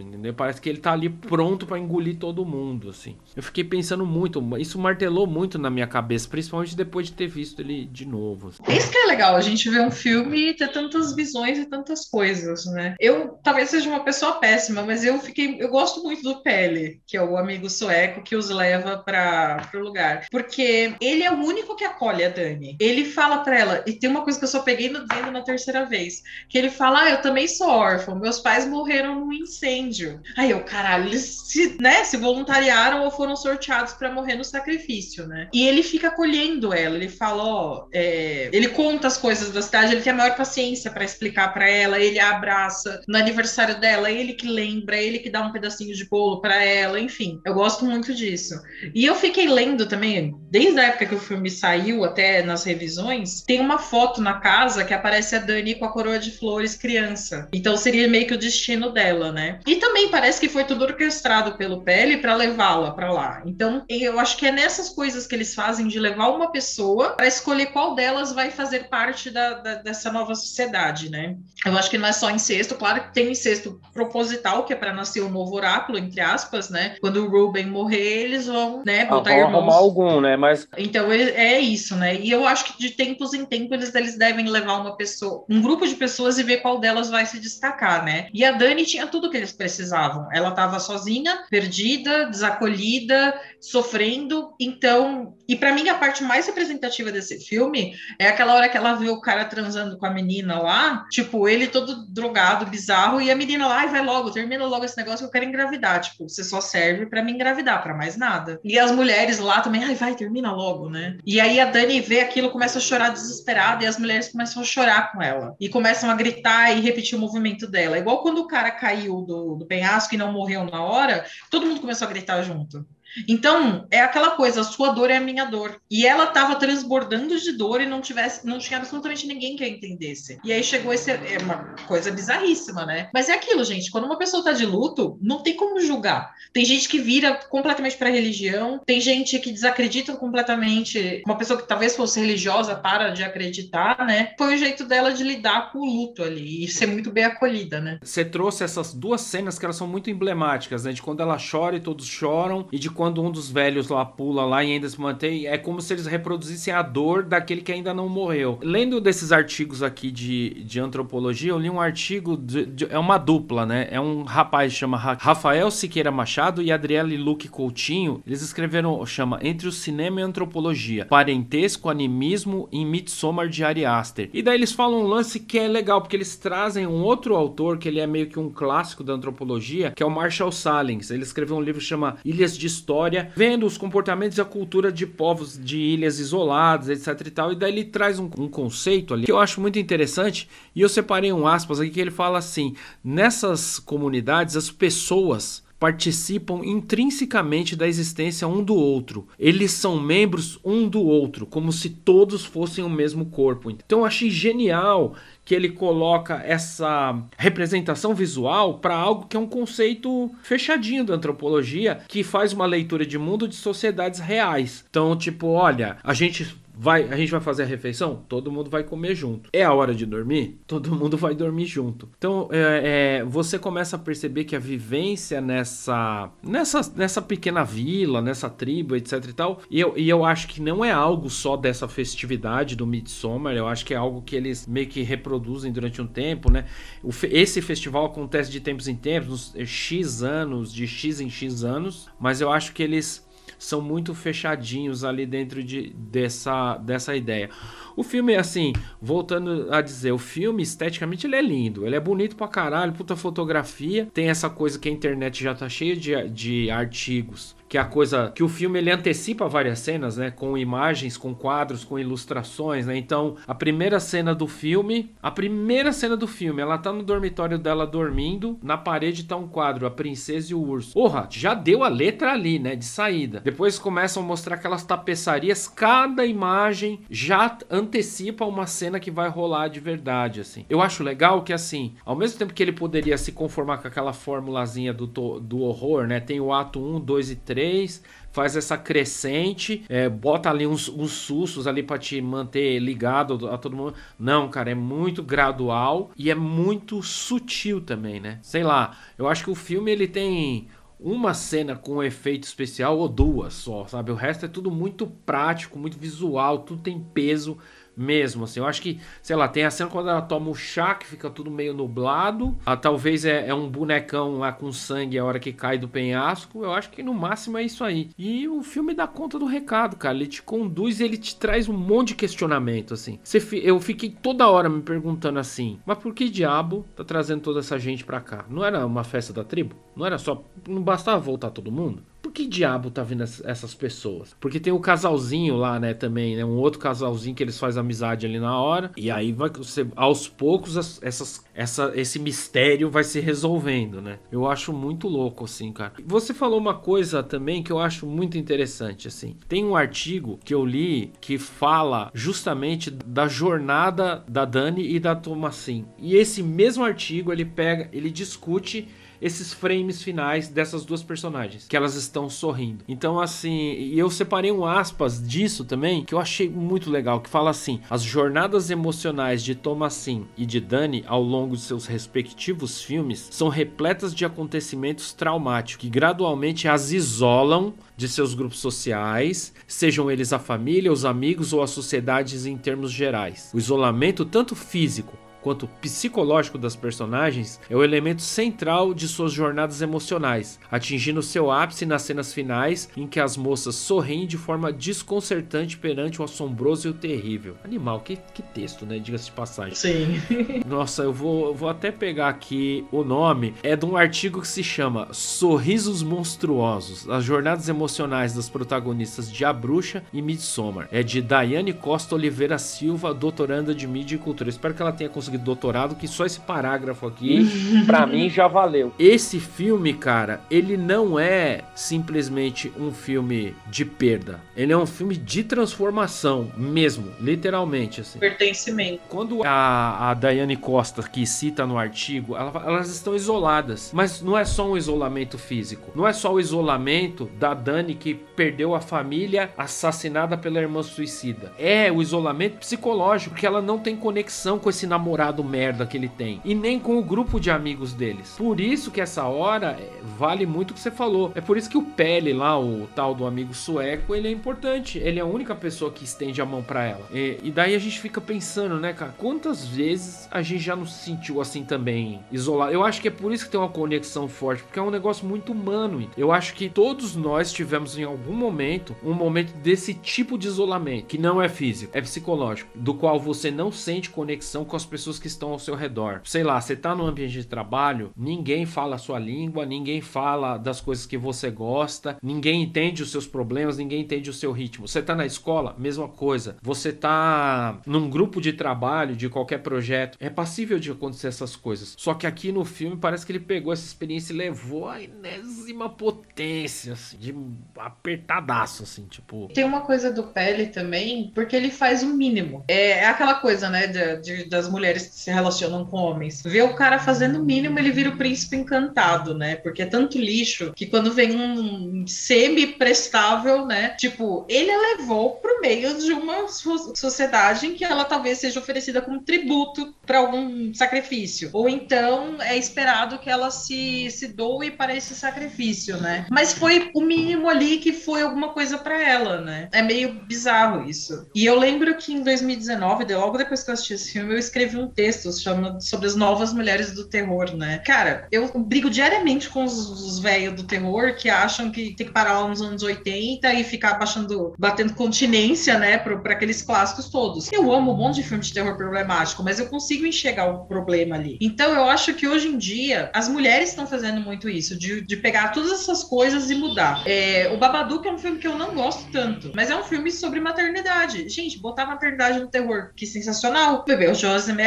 A: entendeu? Parece que ele tá ali pronto para engolir todo mundo, assim. Eu fiquei pensando muito, isso martelou muito na minha cabeça, principalmente depois de ter visto ele de novo.
B: Assim. Isso que é legal, a gente ver um filme e ter tantas visões e tantas coisas, né? Eu talvez seja uma pessoa péssima, mas eu fiquei, eu gosto muito do Pele, que é o amigo sueco que os leva para o lugar, porque ele é o único que acolhe a Dani. Ele fala para ela, e tem uma coisa que eu só peguei no dedo na terceira vez, que ele fala: "Ah, eu também sou órfão, meus pais morreram um incêndio. Aí eu, caralho, eles se, né, se voluntariaram ou foram sorteados para morrer no sacrifício, né? E ele fica acolhendo ela, ele fala, ó, é... ele conta as coisas da cidade, ele tem a maior paciência para explicar para ela, ele a abraça no aniversário dela, ele que lembra, ele que dá um pedacinho de bolo para ela, enfim. Eu gosto muito disso. E eu fiquei lendo também, desde a época que o filme saiu até nas revisões, tem uma foto na casa que aparece a Dani com a coroa de flores criança. Então seria meio que o destino dela né? E também parece que foi tudo orquestrado pelo Pele para levá-la para lá. Então, eu acho que é nessas coisas que eles fazem de levar uma pessoa para escolher qual delas vai fazer parte da, da, dessa nova sociedade, né? Eu acho que não é só incesto, claro que tem incesto proposital, que é para nascer um novo oráculo, entre aspas, né? Quando o Ruben morrer, eles vão, né,
A: ah, botar ah, irmãos. arrumar algum, né? Mas...
B: Então, é, é isso, né? E eu acho que de tempos em tempos eles, eles devem levar uma pessoa, um grupo de pessoas e ver qual delas vai se destacar, né? E a Dani tinha tudo que eles precisavam. Ela estava sozinha, perdida, desacolhida, sofrendo. Então, E para mim, a parte mais representativa desse filme é aquela hora que ela vê o cara transando com a menina lá, tipo, ele todo drogado, bizarro, e a menina lá, ai, vai logo, termina logo esse negócio que eu quero engravidar. Tipo, você só serve para me engravidar, para mais nada. E as mulheres lá também, ai, vai, termina logo, né? E aí a Dani vê aquilo, começa a chorar desesperada, e as mulheres começam a chorar com ela. E começam a gritar e repetir o movimento dela. Igual quando o cara caiu do, do penhasco e não morreu na hora, todo mundo começou a gritar junto. Então, é aquela coisa, a sua dor é a minha dor. E ela estava transbordando de dor e não tivesse, não tinha absolutamente ninguém que a entendesse. E aí chegou esse é uma coisa bizarríssima, né? Mas é aquilo, gente, quando uma pessoa está de luto, não tem como julgar. Tem gente que vira completamente para religião, tem gente que desacredita completamente. Uma pessoa que talvez fosse religiosa para de acreditar, né? Foi o jeito dela de lidar com o luto ali e ser muito bem acolhida, né?
A: Você trouxe essas duas cenas que elas são muito emblemáticas, né? De quando ela chora e todos choram e de quando quando um dos velhos lá pula lá e ainda se mantém, é como se eles reproduzissem a dor daquele que ainda não morreu. Lendo desses artigos aqui de, de antropologia, eu li um artigo, de, de, é uma dupla, né? É um rapaz chama Rafael Siqueira Machado e Adriele Luque Coutinho. Eles escreveram, chama Entre o Cinema e a Antropologia, Parentesco, Animismo em Midsommar de Ari Aster. E daí eles falam um lance que é legal, porque eles trazem um outro autor, que ele é meio que um clássico da antropologia, que é o Marshall Salins. Ele escreveu um livro que chama Ilhas de História história, vendo os comportamentos e a cultura de povos de ilhas isoladas, etc e tal. E daí ele traz um, um conceito ali que eu acho muito interessante. E eu separei um aspas aqui que ele fala assim: nessas comunidades, as pessoas participam intrinsecamente da existência um do outro. Eles são membros um do outro, como se todos fossem o mesmo corpo. Então eu achei genial que ele coloca essa representação visual para algo que é um conceito fechadinho da antropologia, que faz uma leitura de mundo de sociedades reais. Então, tipo, olha, a gente Vai, a gente vai fazer a refeição? Todo mundo vai comer junto. É a hora de dormir? Todo mundo vai dormir junto. Então, é, é, você começa a perceber que a vivência nessa, nessa, nessa pequena vila, nessa tribo, etc e tal, e eu, e eu acho que não é algo só dessa festividade do Midsommar, eu acho que é algo que eles meio que reproduzem durante um tempo, né? O, esse festival acontece de tempos em tempos, X anos, de X em X anos, mas eu acho que eles são muito fechadinhos ali dentro de, dessa, dessa ideia. O filme, assim, voltando a dizer, o filme esteticamente ele é lindo, ele é bonito pra caralho, puta fotografia, tem essa coisa que a internet já tá cheia de, de artigos que é a coisa que o filme ele antecipa várias cenas, né, com imagens, com quadros, com ilustrações, né? Então, a primeira cena do filme, a primeira cena do filme, ela tá no dormitório dela dormindo, na parede tá um quadro, a princesa e o urso. Porra, já deu a letra ali, né, de saída. Depois começam a mostrar aquelas tapeçarias, cada imagem já antecipa uma cena que vai rolar de verdade, assim. Eu acho legal que assim, ao mesmo tempo que ele poderia se conformar com aquela formulazinha do, do horror, né, tem o ato 1, 2 e 3 3, faz essa crescente, é, bota ali uns, uns sustos ali para te manter ligado a todo mundo. Não, cara, é muito gradual e é muito sutil também, né? Sei lá, eu acho que o filme ele tem uma cena com efeito especial ou duas só, sabe? O resto é tudo muito prático, muito visual, tudo tem peso mesmo, assim. Eu acho que, sei lá, tem a cena quando ela toma o chá, que fica tudo meio nublado. Ah, talvez é, é, um bonecão lá com sangue a hora que cai do penhasco. Eu acho que no máximo é isso aí. E o filme dá conta do recado, cara. Ele te conduz e ele te traz um monte de questionamento, assim. Você, eu fiquei toda hora me perguntando assim, mas por que diabo tá trazendo toda essa gente pra cá? Não era uma festa da tribo? Não era só. Não bastava voltar todo mundo? Que diabo tá vindo essas pessoas? Porque tem o casalzinho lá, né, também, né? Um outro casalzinho que eles fazem amizade ali na hora. E aí vai você, aos poucos essas, essa, esse mistério vai se resolvendo, né? Eu acho muito louco, assim, cara. Você falou uma coisa também que eu acho muito interessante, assim. Tem um artigo que eu li que fala justamente da jornada da Dani e da Thomasin. E esse mesmo artigo ele pega, ele discute esses frames finais dessas duas personagens, que elas estão sorrindo. Então, assim, e eu separei um aspas disso também, que eu achei muito legal, que fala assim: as jornadas emocionais de Thomasin e de Dani ao longo de seus respectivos filmes são repletas de acontecimentos traumáticos que gradualmente as isolam de seus grupos sociais, sejam eles a família, os amigos ou as sociedades em termos gerais. O isolamento, tanto físico quanto psicológico das personagens é o elemento central de suas jornadas emocionais, atingindo seu ápice nas cenas finais em que as moças sorriem de forma desconcertante perante o assombroso e o terrível. Animal, que, que texto, né? Diga-se de passagem.
B: Sim.
A: Nossa, eu vou, eu vou até pegar aqui o nome. É de um artigo que se chama Sorrisos Monstruosos: As Jornadas Emocionais das Protagonistas de A Bruxa e Midsommar. É de Daiane Costa Oliveira Silva, doutoranda de mídia e cultura. Espero que ela tenha conseguido doutorado, que só esse parágrafo aqui, pra mim, já valeu. Esse filme, cara, ele não é simplesmente um filme de perda. Ele é um filme de transformação mesmo, literalmente, assim.
B: Pertencimento.
A: Quando a, a Daiane Costa, que cita no artigo, ela, elas estão isoladas. Mas não é só um isolamento físico. Não é só o isolamento da Dani que perdeu a família assassinada pela irmã suicida. É o isolamento psicológico, porque ela não tem conexão com esse namorado merda que ele tem. E nem com o grupo de amigos deles. Por isso que essa hora é, vale muito o que você falou. É por isso que o Pele lá, o tal do amigo sueco, ele é importante. Ele é a única pessoa que estende a mão para ela. E, e daí a gente fica pensando, né, cara? Quantas vezes a gente já não se sentiu assim também, isolado? Eu acho que é por isso que tem uma conexão forte, porque é um negócio muito humano. Eu acho que todos nós tivemos em algum momento um momento desse tipo de isolamento, que não é físico, é psicológico, do qual você não sente conexão com as pessoas que estão ao seu redor. Sei lá, você tá no ambiente de trabalho, ninguém fala a sua língua, ninguém fala das coisas que você gosta, ninguém entende os seus problemas, ninguém entende o seu ritmo. Você tá na escola, mesma coisa. Você tá num grupo de trabalho, de qualquer projeto, é passível de acontecer essas coisas. Só que aqui no filme parece que ele pegou essa experiência e levou a enésima potência, assim, de apertadaço, assim, tipo.
B: Tem uma coisa do Pele também, porque ele faz o mínimo. É, é aquela coisa, né, de, de, das mulheres que se relacionam com homens. Vê o cara fazendo o mínimo, ele vira o príncipe encantado, né? Porque é tanto lixo que quando vem um semi-prestável, né? Tipo, ele a levou pro meio de uma sociedade em que ela talvez seja oferecida como tributo para algum sacrifício. Ou então é esperado que ela se, se doe para esse sacrifício, né? Mas foi o mínimo ali que foi alguma coisa para ela, né? É meio bizarro isso. E eu lembro que em 2019, logo depois que eu assisti esse filme, eu escrevi um texto chamado sobre as novas mulheres do terror, né? Cara, eu brigo diariamente com os, os velhos do terror que acham que tem que parar lá nos anos 80 e ficar baixando, batendo continência, né, para aqueles clássicos todos. Eu amo um monte de filme de terror problemático, mas eu consigo enxergar o problema ali. Então eu acho que hoje em dia as mulheres estão fazendo muito isso, de, de pegar todas essas coisas e mudar. É, o Babadook é um filme que eu não gosto tanto, mas é um filme sobre maternidade. Gente, botar maternidade no terror, que sensacional. Bebê, o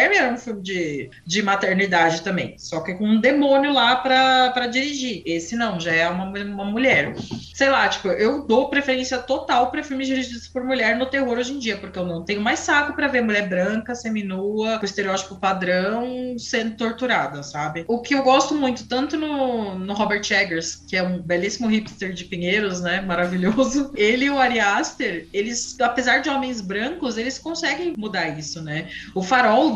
B: Rosemary era um filme de, de maternidade também, só que com um demônio lá para dirigir. Esse não, já é uma, uma mulher. Sei lá, tipo, eu dou preferência total para filmes dirigidos por mulher no terror hoje em dia, porque eu não tenho mais saco para ver mulher branca, seminua, com estereótipo padrão, sendo torturada, sabe? O que eu gosto muito, tanto no, no Robert Eggers, que é um belíssimo hipster de Pinheiros, né? Maravilhoso. Ele e o Ari Aster, eles, apesar de homens brancos, eles conseguem mudar isso, né? O Farol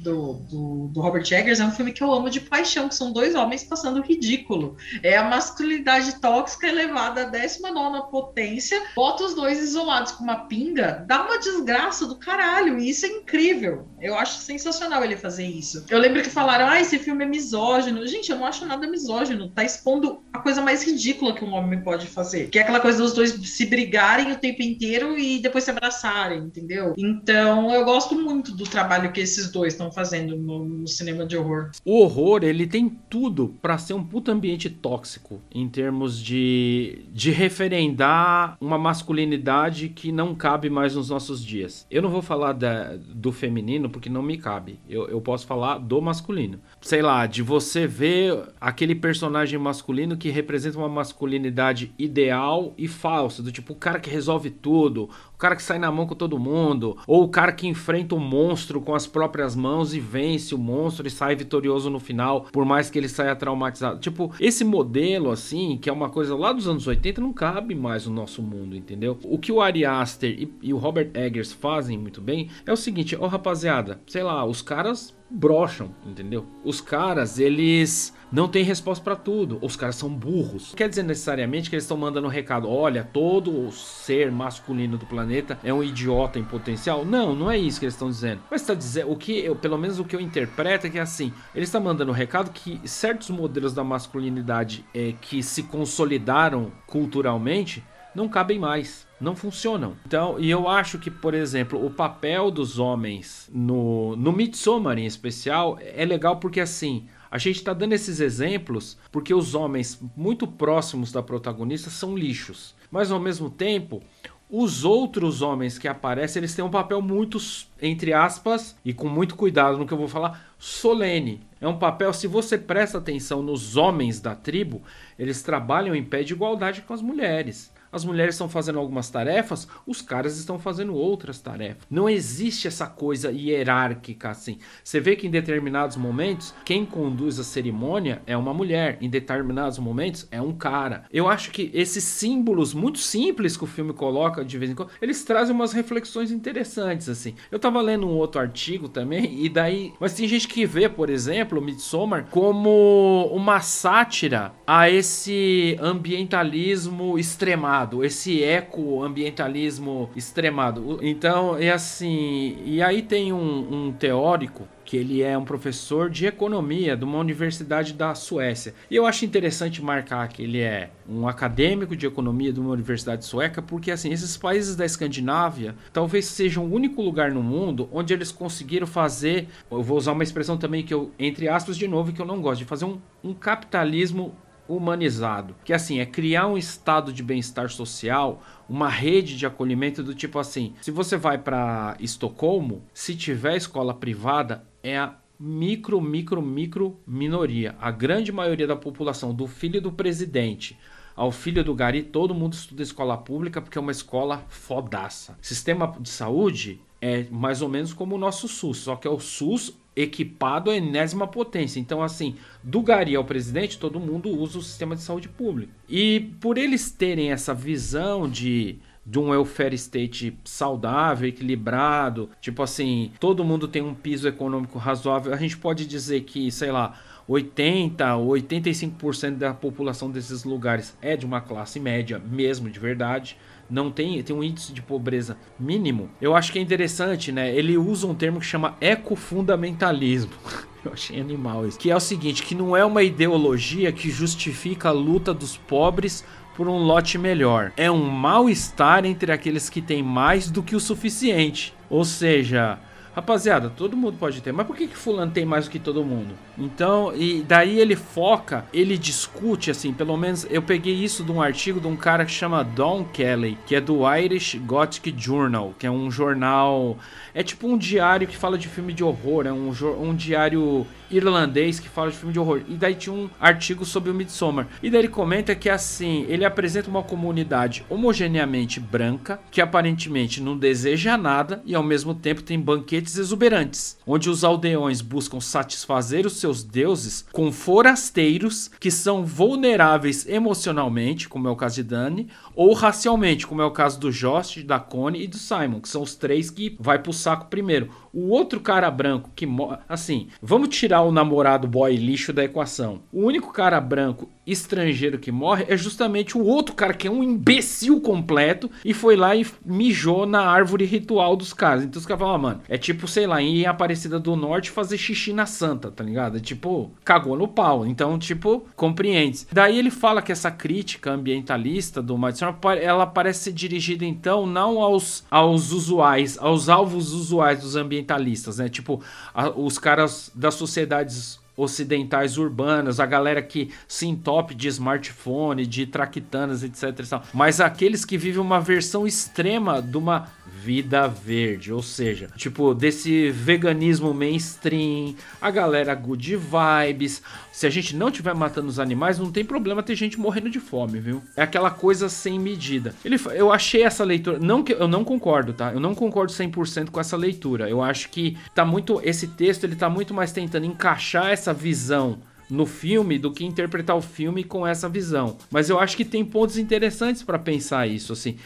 B: do, do, do, Robert Eggers é um filme que eu amo de paixão, que são dois homens passando ridículo. É a masculinidade tóxica elevada à 19 potência, bota os dois isolados com uma pinga, dá uma desgraça do caralho, e isso é incrível. Eu acho sensacional ele fazer isso. Eu lembro que falaram, ah, esse filme é misógino. Gente, eu não acho nada misógino. Tá expondo a coisa mais ridícula que um homem pode fazer. Que é aquela coisa dos dois se brigarem o tempo inteiro e depois se abraçarem, entendeu? Então, eu gosto muito do trabalho que esses dois estão fazendo no, no, cinema de horror.
A: O horror, ele tem tudo para ser um ambiente tóxico em termos de, de referendar uma masculinidade que não cabe mais nos nossos dias. Eu não vou falar da, do feminino porque não me cabe. Eu, eu posso falar do masculino. Sei lá, de você ver aquele personagem masculino que representa uma masculinidade ideal e falsa, do tipo o cara que resolve tudo, cara que sai na mão com todo mundo, ou o cara que enfrenta o um monstro com as próprias mãos e vence o monstro e sai vitorioso no final, por mais que ele saia traumatizado. Tipo, esse modelo assim, que é uma coisa lá dos anos 80, não cabe mais no nosso mundo, entendeu? O que o Ari Aster e, e o Robert Eggers fazem muito bem é o seguinte, ó oh, rapaziada, sei lá, os caras brocham, entendeu? Os caras, eles não têm resposta para tudo. Os caras são burros. Quer dizer necessariamente que eles estão mandando um recado: olha, todo ser masculino do planeta é um idiota em potencial? Não, não é isso que eles estão dizendo. Mas está dizendo o que, eu, pelo menos o que eu interpreto é que é assim, eles estão mandando um recado que certos modelos da masculinidade é, que se consolidaram culturalmente não cabem mais, não funcionam. Então, e eu acho que, por exemplo, o papel dos homens no, no Midsommar em especial é legal porque assim. A gente está dando esses exemplos porque os homens muito próximos da protagonista são lixos. Mas ao mesmo tempo, os outros homens que aparecem, eles têm um papel muito, entre aspas, e com muito cuidado no que eu vou falar, solene. É um papel, se você presta atenção nos homens da tribo, eles trabalham em pé de igualdade com as mulheres as mulheres estão fazendo algumas tarefas, os caras estão fazendo outras tarefas. Não existe essa coisa hierárquica assim. Você vê que em determinados momentos, quem conduz a cerimônia é uma mulher, em determinados momentos é um cara. Eu acho que esses símbolos muito simples que o filme coloca de vez em quando, eles trazem umas reflexões interessantes assim. Eu tava lendo um outro artigo também e daí, mas tem gente que vê, por exemplo, Midsommar como uma sátira a esse ambientalismo extremado extremado, esse ecoambientalismo extremado. Então, é assim. E aí tem um, um teórico que ele é um professor de economia de uma universidade da Suécia. E eu acho interessante marcar que ele é um acadêmico de economia de uma universidade sueca, porque assim, esses países da Escandinávia talvez sejam o único lugar no mundo onde eles conseguiram fazer, eu vou usar uma expressão também que eu, entre aspas de novo, que eu não gosto, de fazer um, um capitalismo humanizado, que assim é criar um estado de bem-estar social, uma rede de acolhimento do tipo assim, se você vai para Estocolmo, se tiver escola privada, é a micro, micro, micro minoria. A grande maioria da população, do filho do presidente ao filho do Gari, todo mundo estuda escola pública porque é uma escola fodaça. Sistema de saúde é mais ou menos como o nosso SUS, só que é o SUS equipado à enésima potência. Então, assim, do Gari ao presidente, todo mundo usa o sistema de saúde público. E por eles terem essa visão de de um welfare state saudável, equilibrado, tipo assim, todo mundo tem um piso econômico razoável, a gente pode dizer que, sei lá, 80 ou 85% da população desses lugares é de uma classe média mesmo de verdade não tem, tem um índice de pobreza mínimo, eu acho que é interessante, né? Ele usa um termo que chama ecofundamentalismo. Eu achei animal isso. Que é o seguinte, que não é uma ideologia que justifica a luta dos pobres por um lote melhor. É um mal-estar entre aqueles que têm mais do que o suficiente. Ou seja, Rapaziada, todo mundo pode ter, mas por que, que fulano tem mais do que todo mundo? Então, e daí ele foca, ele discute, assim, pelo menos eu peguei isso de um artigo de um cara que chama Don Kelly, que é do Irish Gothic Journal, que é um jornal, é tipo um diário que fala de filme de horror, é um, um diário irlandês que fala de filme de horror. E daí tinha um artigo sobre o Midsommar. E daí ele comenta que assim, ele apresenta uma comunidade homogeneamente branca, que aparentemente não deseja nada e ao mesmo tempo tem banquetes exuberantes, onde os aldeões buscam satisfazer os seus deuses com forasteiros que são vulneráveis emocionalmente, como é o caso de Dani, ou racialmente, como é o caso do Josh, da Connie e do Simon, que são os três que vai pro saco primeiro. O outro cara branco que assim, vamos tirar o namorado boy lixo da equação. O único cara branco estrangeiro que morre é justamente o outro cara que é um imbecil completo e foi lá e mijou na árvore ritual dos caras. Então os caras falam, ah, mano, é tipo, sei lá, em Aparecida do Norte fazer xixi na santa, tá ligado? É tipo, cagou no pau. Então, tipo, compreende. Daí ele fala que essa crítica ambientalista do Madison, ela parece ser dirigida então não aos, aos usuais, aos alvos usuais dos ambientalistas, né? Tipo, a, os caras das sociedades ocidentais urbanas, a galera que se entope de smartphone, de traquitanas, etc. Mas aqueles que vivem uma versão extrema de uma vida verde, ou seja, tipo desse veganismo mainstream, a galera good vibes. Se a gente não tiver matando os animais, não tem problema ter gente morrendo de fome, viu? É aquela coisa sem medida. Ele, eu achei essa leitura, não que eu não concordo, tá? Eu não concordo 100% com essa leitura. Eu acho que tá muito esse texto, ele tá muito mais tentando encaixar essa visão no filme do que interpretar o filme com essa visão. Mas eu acho que tem pontos interessantes para pensar isso, assim.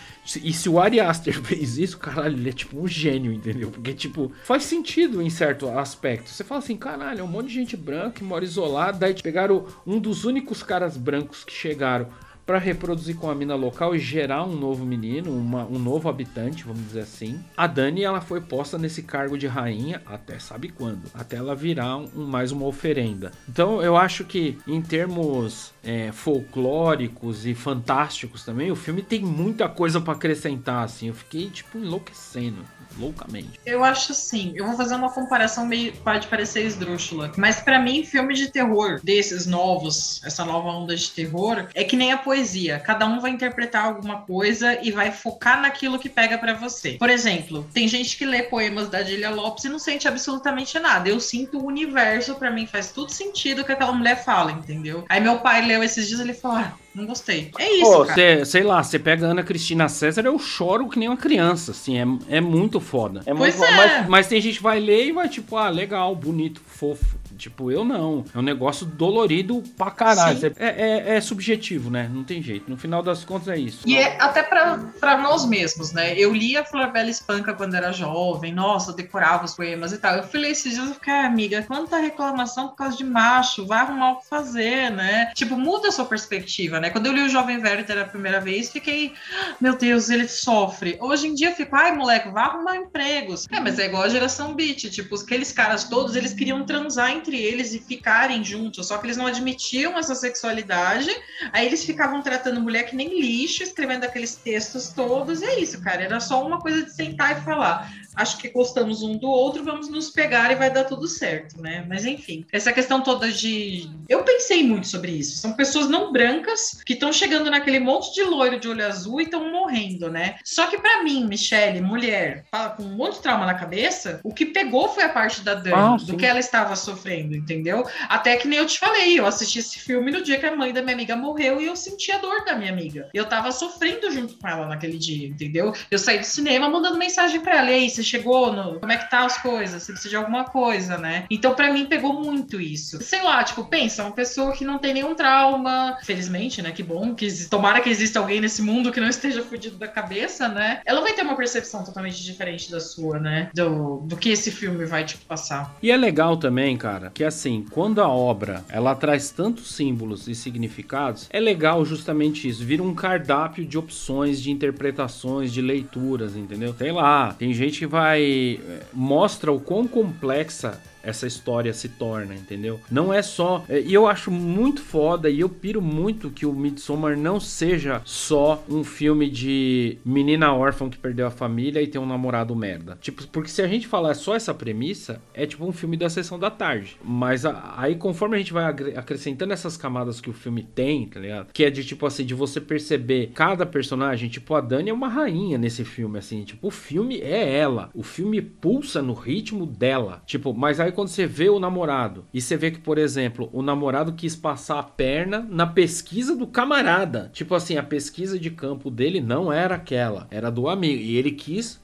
A: E se o Ari Aster fez isso, caralho, ele é tipo um gênio, entendeu? Porque, tipo, faz sentido em certo aspecto. Você fala assim, caralho, é um monte de gente branca que mora isolada, daí pegaram um dos únicos caras brancos que chegaram para reproduzir com a mina local e gerar um novo menino, uma, um novo habitante, vamos dizer assim. A Dani ela foi posta nesse cargo de rainha até sabe quando, até ela virar um, mais uma oferenda. Então eu acho que em termos é, folclóricos e fantásticos também, o filme tem muita coisa para acrescentar. Assim, eu fiquei tipo enlouquecendo loucamente.
B: Eu acho assim, eu vou fazer uma comparação meio pode parecer esdrúxula, mas para mim filme de terror desses novos, essa nova onda de terror, é que nem a poesia. Cada um vai interpretar alguma coisa e vai focar naquilo que pega para você. Por exemplo, tem gente que lê poemas da Julia Lopes e não sente absolutamente nada. Eu sinto o universo, para mim faz tudo sentido que aquela mulher fala, entendeu? Aí meu pai leu esses dias ele falou: ah, não gostei. É isso, Pô, cara.
A: Cê, sei lá, você pega a Ana Cristina César, eu choro que nem uma criança, assim, é, é muito foda. É
B: pois
A: muito
B: é.
A: Mas, mas tem gente que vai ler e vai tipo, ah, legal, bonito, fofo. Tipo, eu não. É um negócio dolorido pra caralho. É, é, é, subjetivo, né? Não tem jeito. No final das contas é isso.
B: E é até pra, pra nós mesmos, né? Eu lia Flor Bela Espanca quando era jovem. Nossa, eu decorava os poemas e tal. Eu falei esses dias, eu fiquei, ah, amiga, quanta reclamação por causa de macho. Vai arrumar o que fazer, né? Tipo, muda a sua perspectiva, né? Quando eu li o Jovem Werther a primeira vez, fiquei, meu Deus, ele sofre. Hoje em dia eu fico, ai, moleque, vai arrumar empregos. É, mas é igual a geração beat. Tipo, aqueles caras todos, eles queriam transar em entre eles e ficarem juntos, só que eles não admitiam essa sexualidade, aí eles ficavam tratando mulher que nem lixo, escrevendo aqueles textos todos, e é isso, cara, era só uma coisa de sentar e falar acho que gostamos um do outro, vamos nos pegar e vai dar tudo certo, né? Mas enfim, essa questão toda de. Eu pensei muito sobre isso. São pessoas não brancas que estão chegando naquele monte de loiro de olho azul e estão morrendo, né? Só que para mim, Michelle, mulher, com um monte de trauma na cabeça, o que pegou foi a parte da Dani, ah, do que ela estava sofrendo, entendeu? Até que nem eu te falei, eu assisti esse filme no dia que a mãe da minha amiga morreu e eu senti a dor da minha amiga. Eu tava sofrendo junto com ela naquele dia, entendeu? Eu saí do cinema mandando mensagem para ela, ei, você chegou no. Como é que tá as coisas? Você precisa de alguma coisa, né? Então, para mim, pegou muito isso. Sei lá, tipo, pensa, uma pessoa que não tem nenhum trauma, felizmente, né? Que bom, que tomara que exista alguém nesse mundo que não esteja fudido da cabeça, né? Ela vai ter uma percepção totalmente diferente da sua, né? Do, do que esse filme vai, tipo, passar.
A: E é legal também, cara, que assim, quando a obra ela traz tantos símbolos e significados, é legal justamente isso. Vira um cardápio de opções, de interpretações, de leituras, entendeu? Sei lá, tem gente que vai vai mostra o quão complexa essa história se torna, entendeu? Não é só. É, e eu acho muito foda e eu piro muito que o Midsommar não seja só um filme de menina órfã que perdeu a família e tem um namorado merda. Tipo, porque se a gente falar só essa premissa, é tipo um filme da sessão da tarde. Mas a, aí, conforme a gente vai acrescentando essas camadas que o filme tem, tá ligado? Que é de tipo assim, de você perceber cada personagem, tipo, a Dani é uma rainha nesse filme, assim. Tipo, o filme é ela. O filme pulsa no ritmo dela. Tipo, mas aí quando você vê o namorado e você vê que, por exemplo, o namorado quis passar a perna na pesquisa do camarada. Tipo assim, a pesquisa de campo dele não era aquela, era do amigo. E ele quis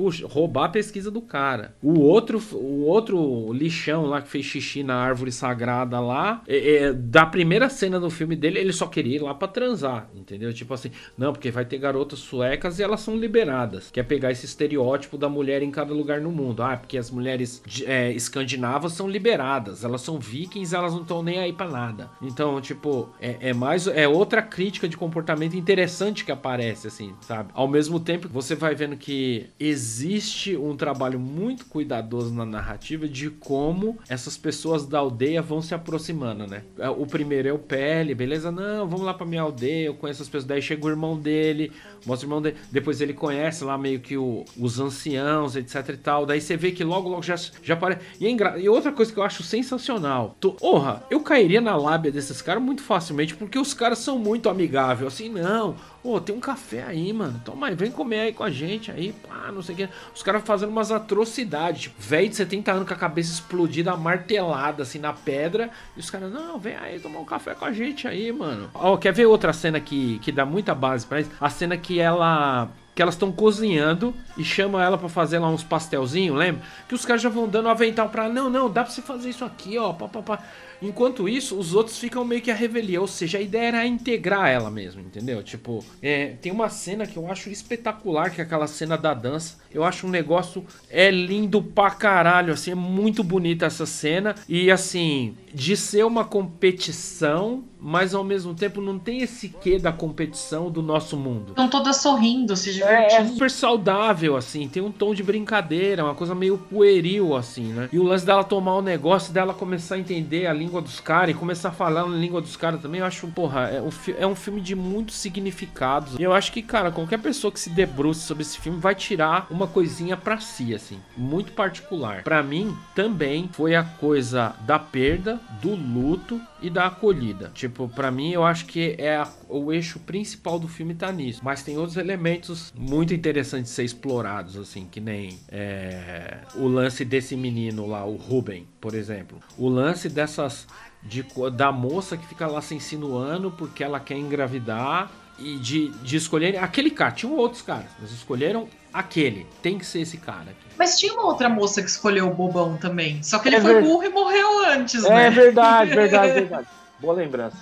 A: puxa, roubar a pesquisa do cara. O outro, o outro lixão lá que fez xixi na árvore sagrada lá, é, é, da primeira cena do filme dele, ele só queria ir lá pra transar, entendeu? Tipo assim, não, porque vai ter garotas suecas e elas são liberadas. Quer pegar esse estereótipo da mulher em cada lugar no mundo. Ah, porque as mulheres é, escandinavas são liberadas, elas são vikings, elas não estão nem aí pra nada. Então, tipo, é, é mais, é outra crítica de comportamento interessante que aparece, assim, sabe? Ao mesmo tempo, você vai vendo que existe um trabalho muito cuidadoso na narrativa de como essas pessoas da aldeia vão se aproximando, né? É, o primeiro é o Pele, beleza? Não, vamos lá pra minha aldeia, eu conheço as pessoas. Daí chega o irmão dele, mostra o irmão dele. Depois ele conhece lá meio que o, os anciãos, etc e tal. Daí você vê que logo, logo já, já aparece. E, é engra... e outra coisa que eu acho sensacional. Tô... Porra, eu cairia na lábia desses caras muito facilmente, porque os caras são muito amigáveis. Assim, não, Ô, oh, tem um café aí, mano. Toma aí, vem comer aí com a gente aí, pá, não sei o que. Os caras fazendo umas atrocidades. Tipo, velho de 70 anos com a cabeça explodida, martelada assim na pedra. E os caras, não, vem aí tomar um café com a gente aí, mano. Ó, oh, quer ver outra cena que, que dá muita base pra isso? A cena que ela que elas estão cozinhando e chama ela para fazer lá uns pastelzinhos, lembra? Que os caras já vão dando avental pra não, não, dá pra você fazer isso aqui, ó, pá, pá, pá. Enquanto isso, os outros ficam meio que a revelia. Ou seja, a ideia era integrar ela mesmo, entendeu? Tipo, é, tem uma cena que eu acho espetacular, que é aquela cena da dança. Eu acho um negócio é lindo pra caralho, assim, é muito bonita essa cena. E assim, de ser uma competição, mas ao mesmo tempo não tem esse quê da competição do nosso mundo.
B: Estão todas sorrindo, se divertindo.
A: É, é super saudável, assim, tem um tom de brincadeira, uma coisa meio pueril, assim, né? E o lance dela tomar o negócio, dela começar a entender a língua dos caras e começar a falar na língua dos caras também, eu acho, porra, é um, é um filme de muitos significados. E eu acho que, cara, qualquer pessoa que se debruce sobre esse filme vai tirar uma coisinha pra si, assim, muito particular. Para mim, também foi a coisa da perda, do luto e da acolhida. Tipo, para mim eu acho que é a, o eixo principal do filme tá nisso. Mas tem outros elementos muito interessantes de ser explorados, assim, que nem é, o lance desse menino lá, o Ruben, por exemplo. O lance dessas de, da moça que fica lá se insinuando porque ela quer engravidar e de, de escolher aquele cara. Tinham outros caras, mas escolheram aquele. Tem que ser esse cara. Aqui.
B: Mas tinha uma outra moça que escolheu o bobão também. Só que ele é foi ver... burro e morreu antes,
A: é
B: né?
A: É verdade, verdade, verdade. Boa lembrança.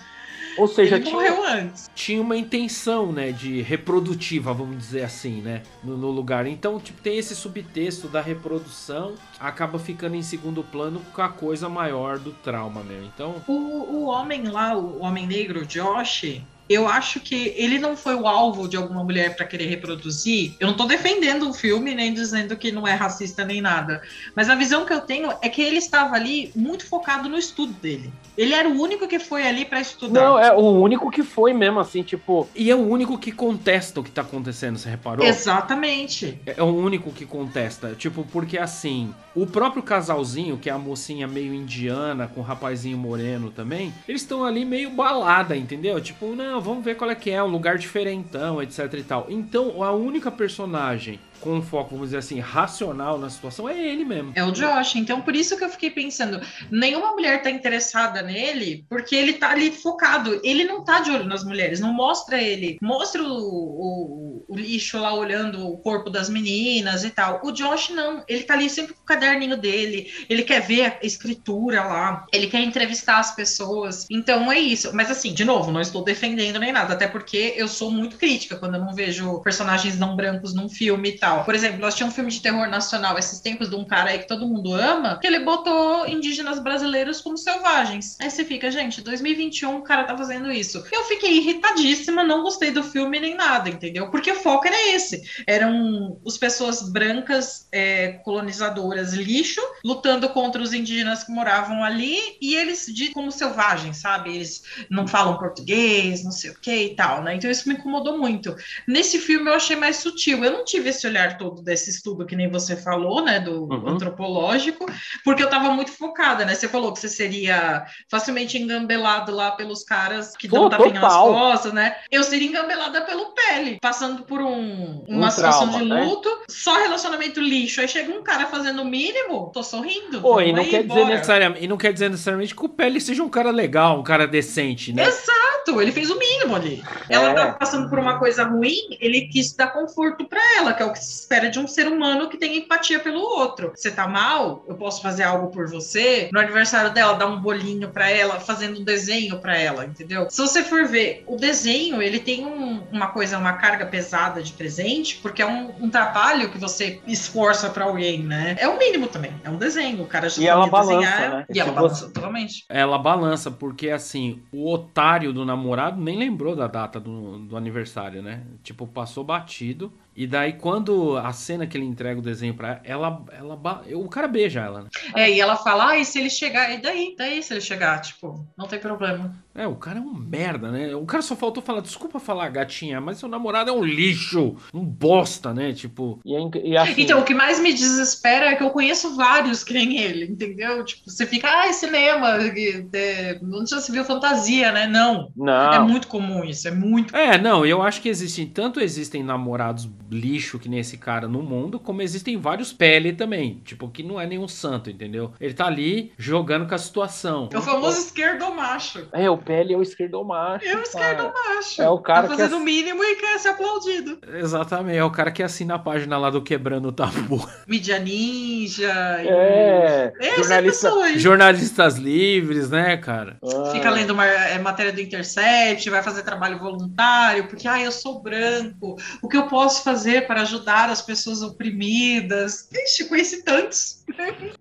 A: Ou seja,
B: ele
A: tinha,
B: morreu antes.
A: tinha uma intenção, né, de reprodutiva, vamos dizer assim, né, no, no, lugar. Então, tipo, tem esse subtexto da reprodução, acaba ficando em segundo plano com a coisa maior do trauma mesmo. Então,
B: o, o homem lá, o homem negro, Josh, eu acho que ele não foi o alvo de alguma mulher para querer reproduzir. Eu não tô defendendo o filme, nem dizendo que não é racista nem nada. Mas a visão que eu tenho é que ele estava ali muito focado no estudo dele. Ele era o único que foi ali para estudar.
A: Não, é o único que foi mesmo, assim, tipo. E é o único que contesta o que tá acontecendo, você reparou?
B: Exatamente.
A: É, é o único que contesta. Tipo, porque assim, o próprio casalzinho, que é a mocinha meio indiana, com o rapazinho moreno também, eles estão ali meio balada, entendeu? Tipo, não vamos ver qual é que é, um lugar diferentão, etc e tal. Então, a única personagem com um foco, vamos dizer assim, racional na situação, é ele mesmo.
B: É o Josh. Então, por isso que eu fiquei pensando, nenhuma mulher tá interessada nele, porque ele tá ali focado. Ele não tá de olho nas mulheres, não mostra ele. Mostra o, o, o lixo lá olhando o corpo das meninas e tal. O Josh não, ele tá ali sempre com o caderninho dele, ele quer ver a escritura lá, ele quer entrevistar as pessoas. Então é isso. Mas assim, de novo, não estou defendendo nem nada, até porque eu sou muito crítica quando eu não vejo personagens não brancos num filme e tal tal. Por exemplo, nós tínhamos um filme de terror nacional esses tempos de um cara aí que todo mundo ama, que ele botou indígenas brasileiros como selvagens. Aí você fica, gente, 2021 o cara tá fazendo isso. Eu fiquei irritadíssima, não gostei do filme nem nada, entendeu? Porque o foco era esse. Eram as pessoas brancas é, colonizadoras lixo, lutando contra os indígenas que moravam ali, e eles de como selvagens, sabe? Eles não falam português, não sei o que e tal, né? Então isso me incomodou muito. Nesse filme eu achei mais sutil. Eu não tive esse olhar olhar todo desse estudo que nem você falou, né, do uhum. antropológico, porque eu estava muito focada, né? Você falou que você seria facilmente engambelado lá pelos caras que dão tapinha nas costas, né? Eu seria engambelada pelo pele, passando por um, uma um situação trauma, de né? luto, né? só relacionamento lixo. Aí chega um cara fazendo o mínimo, tô sorrindo.
A: Pô, e não, quer dizer necessariamente, e não quer dizer necessariamente que o pele seja um cara legal, um cara decente, né?
B: Exato, ele fez o mínimo ali. É. Ela tá passando por uma coisa ruim, ele quis dar conforto para ela, que é o que se espera de um ser humano que tem empatia pelo outro. Você tá mal? Eu posso fazer algo por você? No aniversário dela, dar um bolinho para ela, fazendo um desenho para ela, entendeu? Se você for ver, o desenho, ele tem um, uma coisa, uma carga pesada de presente, porque é um, um trabalho que você esforça para alguém, né? É o mínimo também, é um desenho. O cara já
A: e ela balança, desenhar, né?
B: E ela balança totalmente.
A: Ela balança, porque assim, o otário do namorado nem lembrou da data do, do aniversário, né? Tipo, passou batido. E daí, quando a cena que ele entrega o desenho pra ela, ela, ela o cara beija ela, né?
B: É, e ela fala, ah, e se ele chegar? E daí? Daí se ele chegar? Tipo, não tem problema.
A: É, o cara é um merda, né? O cara só faltou falar, desculpa falar, gatinha, mas seu namorado é um lixo, um bosta, né? Tipo.
B: E, e assim... Então, o que mais me desespera é que eu conheço vários que nem ele, entendeu? Tipo, você fica, ah, cinema, é, não já se viu fantasia, né? Não.
A: Não.
B: É muito comum isso, é muito.
A: É, não, eu acho que existem, tanto existem namorados lixo que nem esse cara no mundo, como existem vários pele também. Tipo, que não é nenhum santo, entendeu? Ele tá ali jogando com a situação.
B: É o famoso esquerdo macho.
A: É, o pele é o esquerdo macho.
B: É o esquerdo macho.
A: É o cara
B: tá fazendo
A: que
B: o mínimo e quer ser aplaudido.
A: Exatamente, é o cara que assina a página lá do Quebrando o Tabu.
B: Mídia Ninja.
A: É,
B: e...
A: jornalista, jornalistas livres, né, cara?
B: Fica lendo uma, é, matéria do Intercept, vai fazer trabalho voluntário, porque, ah, eu sou branco, o que eu posso fazer para ajudar as pessoas oprimidas? Ixi, conheci tantos.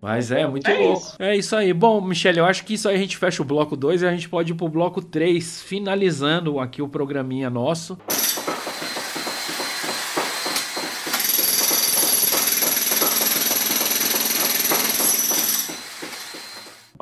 A: Mas é, muito é louco. Isso. É isso aí. Bom, Michele, eu acho que isso aí a gente fecha o bloco 2 e a gente pode ir pro bloco 3, finalizando aqui o programinha nosso.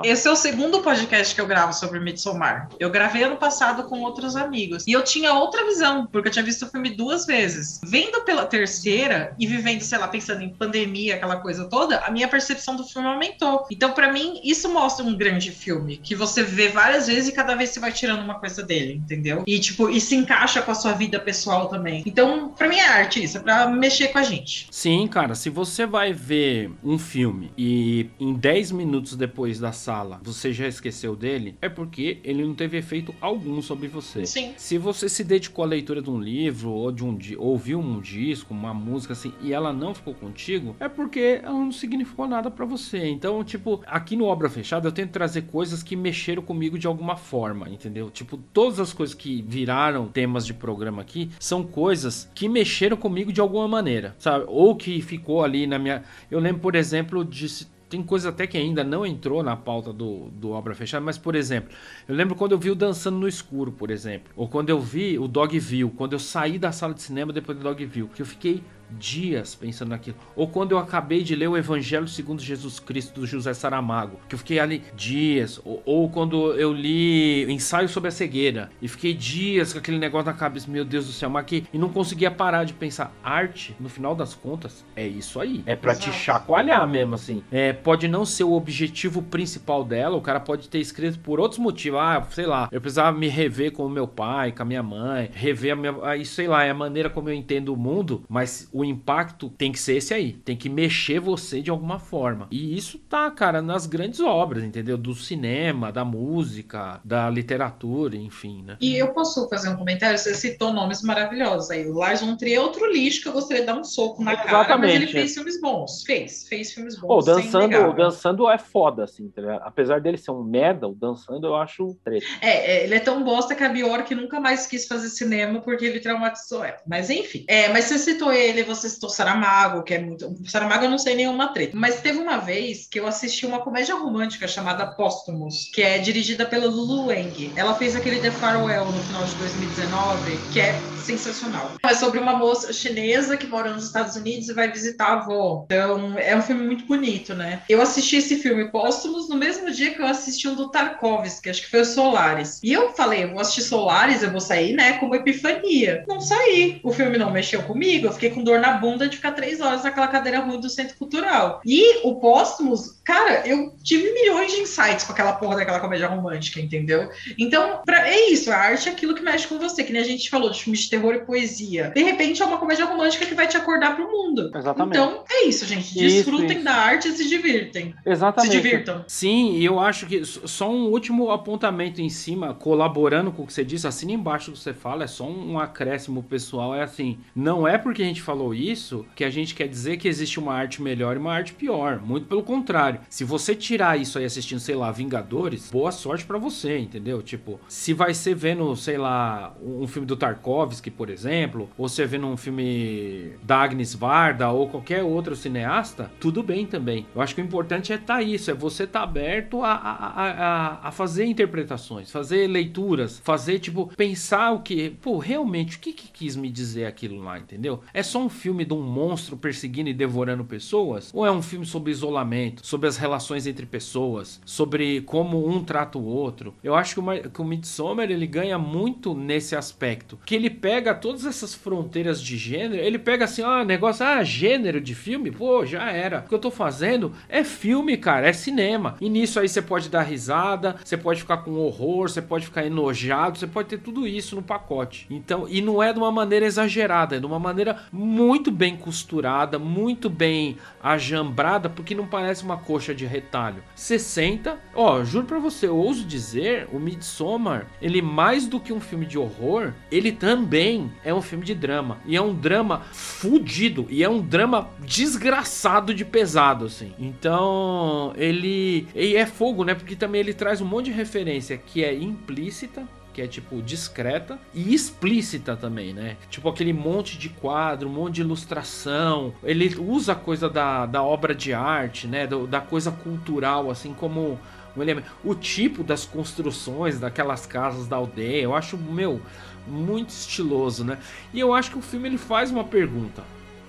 B: Esse é o segundo podcast que eu gravo sobre Midsommar. Eu gravei ano passado com outros amigos. E eu tinha outra visão, porque eu tinha visto o filme duas vezes. Vendo pela terceira e vivendo, sei lá, pensando em pandemia, aquela coisa toda, a minha percepção do filme aumentou. Então, para mim, isso mostra um grande filme, que você vê várias vezes e cada vez você vai tirando uma coisa dele, entendeu? E, tipo, e se encaixa com a sua vida pessoal também. Então, para mim é arte isso, é pra mexer com a gente.
A: Sim, cara, se você vai ver um filme e em 10 minutos depois da sala sala, você já esqueceu dele, é porque ele não teve efeito algum sobre você.
B: Sim.
A: Se você se dedicou à leitura de um livro ou de um ouviu um disco, uma música assim, e ela não ficou contigo, é porque ela não significou nada para você. Então, tipo, aqui no Obra Fechada eu tento trazer coisas que mexeram comigo de alguma forma, entendeu? Tipo, todas as coisas que viraram temas de programa aqui são coisas que mexeram comigo de alguma maneira, sabe? Ou que ficou ali na minha. Eu lembro, por exemplo, de tem coisa até que ainda não entrou na pauta do, do Obra Fechada, mas, por exemplo, eu lembro quando eu vi o Dançando no Escuro, por exemplo, ou quando eu vi o Dogville, quando eu saí da sala de cinema depois do Dogville, que eu fiquei dias pensando naquilo. Ou quando eu acabei de ler o Evangelho segundo Jesus Cristo do José Saramago, que eu fiquei ali dias. Ou, ou, quando eu li Ensaio sobre a Cegueira e fiquei dias com aquele negócio na cabeça, meu Deus do céu, mas que e não conseguia parar de pensar. Arte, no final das contas, é isso aí. É para te chacoalhar mesmo assim. É, pode não ser o objetivo principal dela, o cara pode ter escrito por outros motivos. Ah, sei lá, eu precisava me rever com o meu pai, com a minha mãe, rever a minha, aí sei lá, é a maneira como eu entendo o mundo, mas o impacto tem que ser esse aí. Tem que mexer você de alguma forma. E isso tá, cara, nas grandes obras, entendeu? Do cinema, da música, da literatura, enfim, né?
B: E eu posso fazer um comentário? Você citou nomes maravilhosos aí. O Lars von Trier é outro lixo que eu gostaria de dar um soco na Exatamente. cara, mas ele fez filmes bons. Fez, fez filmes bons.
A: Oh, dançando, dançando é foda, assim, tá Apesar dele ser um merda, o dançando eu acho treta.
B: É, é, ele é tão bosta que a Bjork nunca mais quis fazer cinema porque ele traumatizou ela. Mas enfim. É, mas você citou ele, você citou Saramago, que é muito. Saramago eu não sei nenhuma treta. Mas teve uma vez que eu assisti uma comédia romântica chamada Póstumos, que é dirigida pela Lulu Wang. Ela fez aquele The Farewell no final de 2019, que é sensacional. É sobre uma moça chinesa que mora nos Estados Unidos e vai visitar a avó. Então, é um filme muito bonito, né? Eu assisti esse filme Póstumos no mesmo dia que eu assisti um do Tarkovsky, acho que foi o Solares. E eu falei, eu vou assistir Solares, eu vou sair, né, com uma epifania. Não saí. O filme não mexeu comigo, eu fiquei com dor na bunda de ficar três horas naquela cadeira ruim do Centro Cultural. E o Póstumos, cara, eu tive milhões de insights com aquela porra daquela comédia romântica, entendeu? Então, pra, é isso, a arte é aquilo que mexe com você, que nem a gente falou de filmes de terror e poesia. De repente é uma comédia romântica que vai te acordar pro mundo.
A: Exatamente.
B: Então, é isso, gente. Desfrutem isso, isso. da arte e se divirtem.
A: Exatamente.
B: Se divirtam.
A: Sim, e eu acho que só um último apontamento em cima, colaborando com o que você disse, assim embaixo que você fala, é só um acréscimo pessoal, é assim, não é porque a gente falou isso que a gente quer dizer que existe uma arte melhor e uma arte pior. Muito pelo contrário. Se você tirar isso aí assistindo, sei lá, Vingadores, boa sorte para você, entendeu? Tipo, se vai ser vendo, sei lá, um filme do Tarkovsky, por exemplo, ou você vendo um filme da Agnes Varda ou qualquer outro cineasta, tudo bem também. Eu acho que o importante é estar tá isso, é você estar tá aberto a, a, a, a, fazer interpretações, fazer leituras, fazer, tipo, pensar o que, pô, realmente, o que, que quis me dizer aquilo lá, entendeu? É só um filme de um monstro perseguindo e devorando pessoas? Ou é um filme sobre isolamento, sobre as relações entre pessoas, sobre como um trata o outro? Eu acho que o, que o Midsommar, ele ganha muito nesse aspecto, que ele pega pega todas essas fronteiras de gênero, ele pega assim, ó, negócio, ah, gênero de filme, pô, já era. O que eu tô fazendo é filme, cara, é cinema. E nisso aí você pode dar risada, você pode ficar com horror, você pode ficar enojado, você pode ter tudo isso no pacote. Então, e não é de uma maneira exagerada, é de uma maneira muito bem costurada, muito bem ajambrada, porque não parece uma coxa de retalho. 60, ó, juro pra você, eu ouso dizer, o Midsommar, ele mais do que um filme de horror, ele também é um filme de drama. E é um drama fudido, e é um drama desgraçado de pesado, assim. Então, ele, ele é fogo, né? Porque também ele traz um monte de referência que é implícita, que é tipo discreta e explícita também, né? Tipo aquele monte de quadro, um monte de ilustração. Ele usa a coisa da, da obra de arte, né? Do, da coisa cultural, assim como um elemento. O tipo das construções daquelas casas da aldeia, eu acho, meu, muito estiloso, né? E eu acho que o filme ele faz uma pergunta.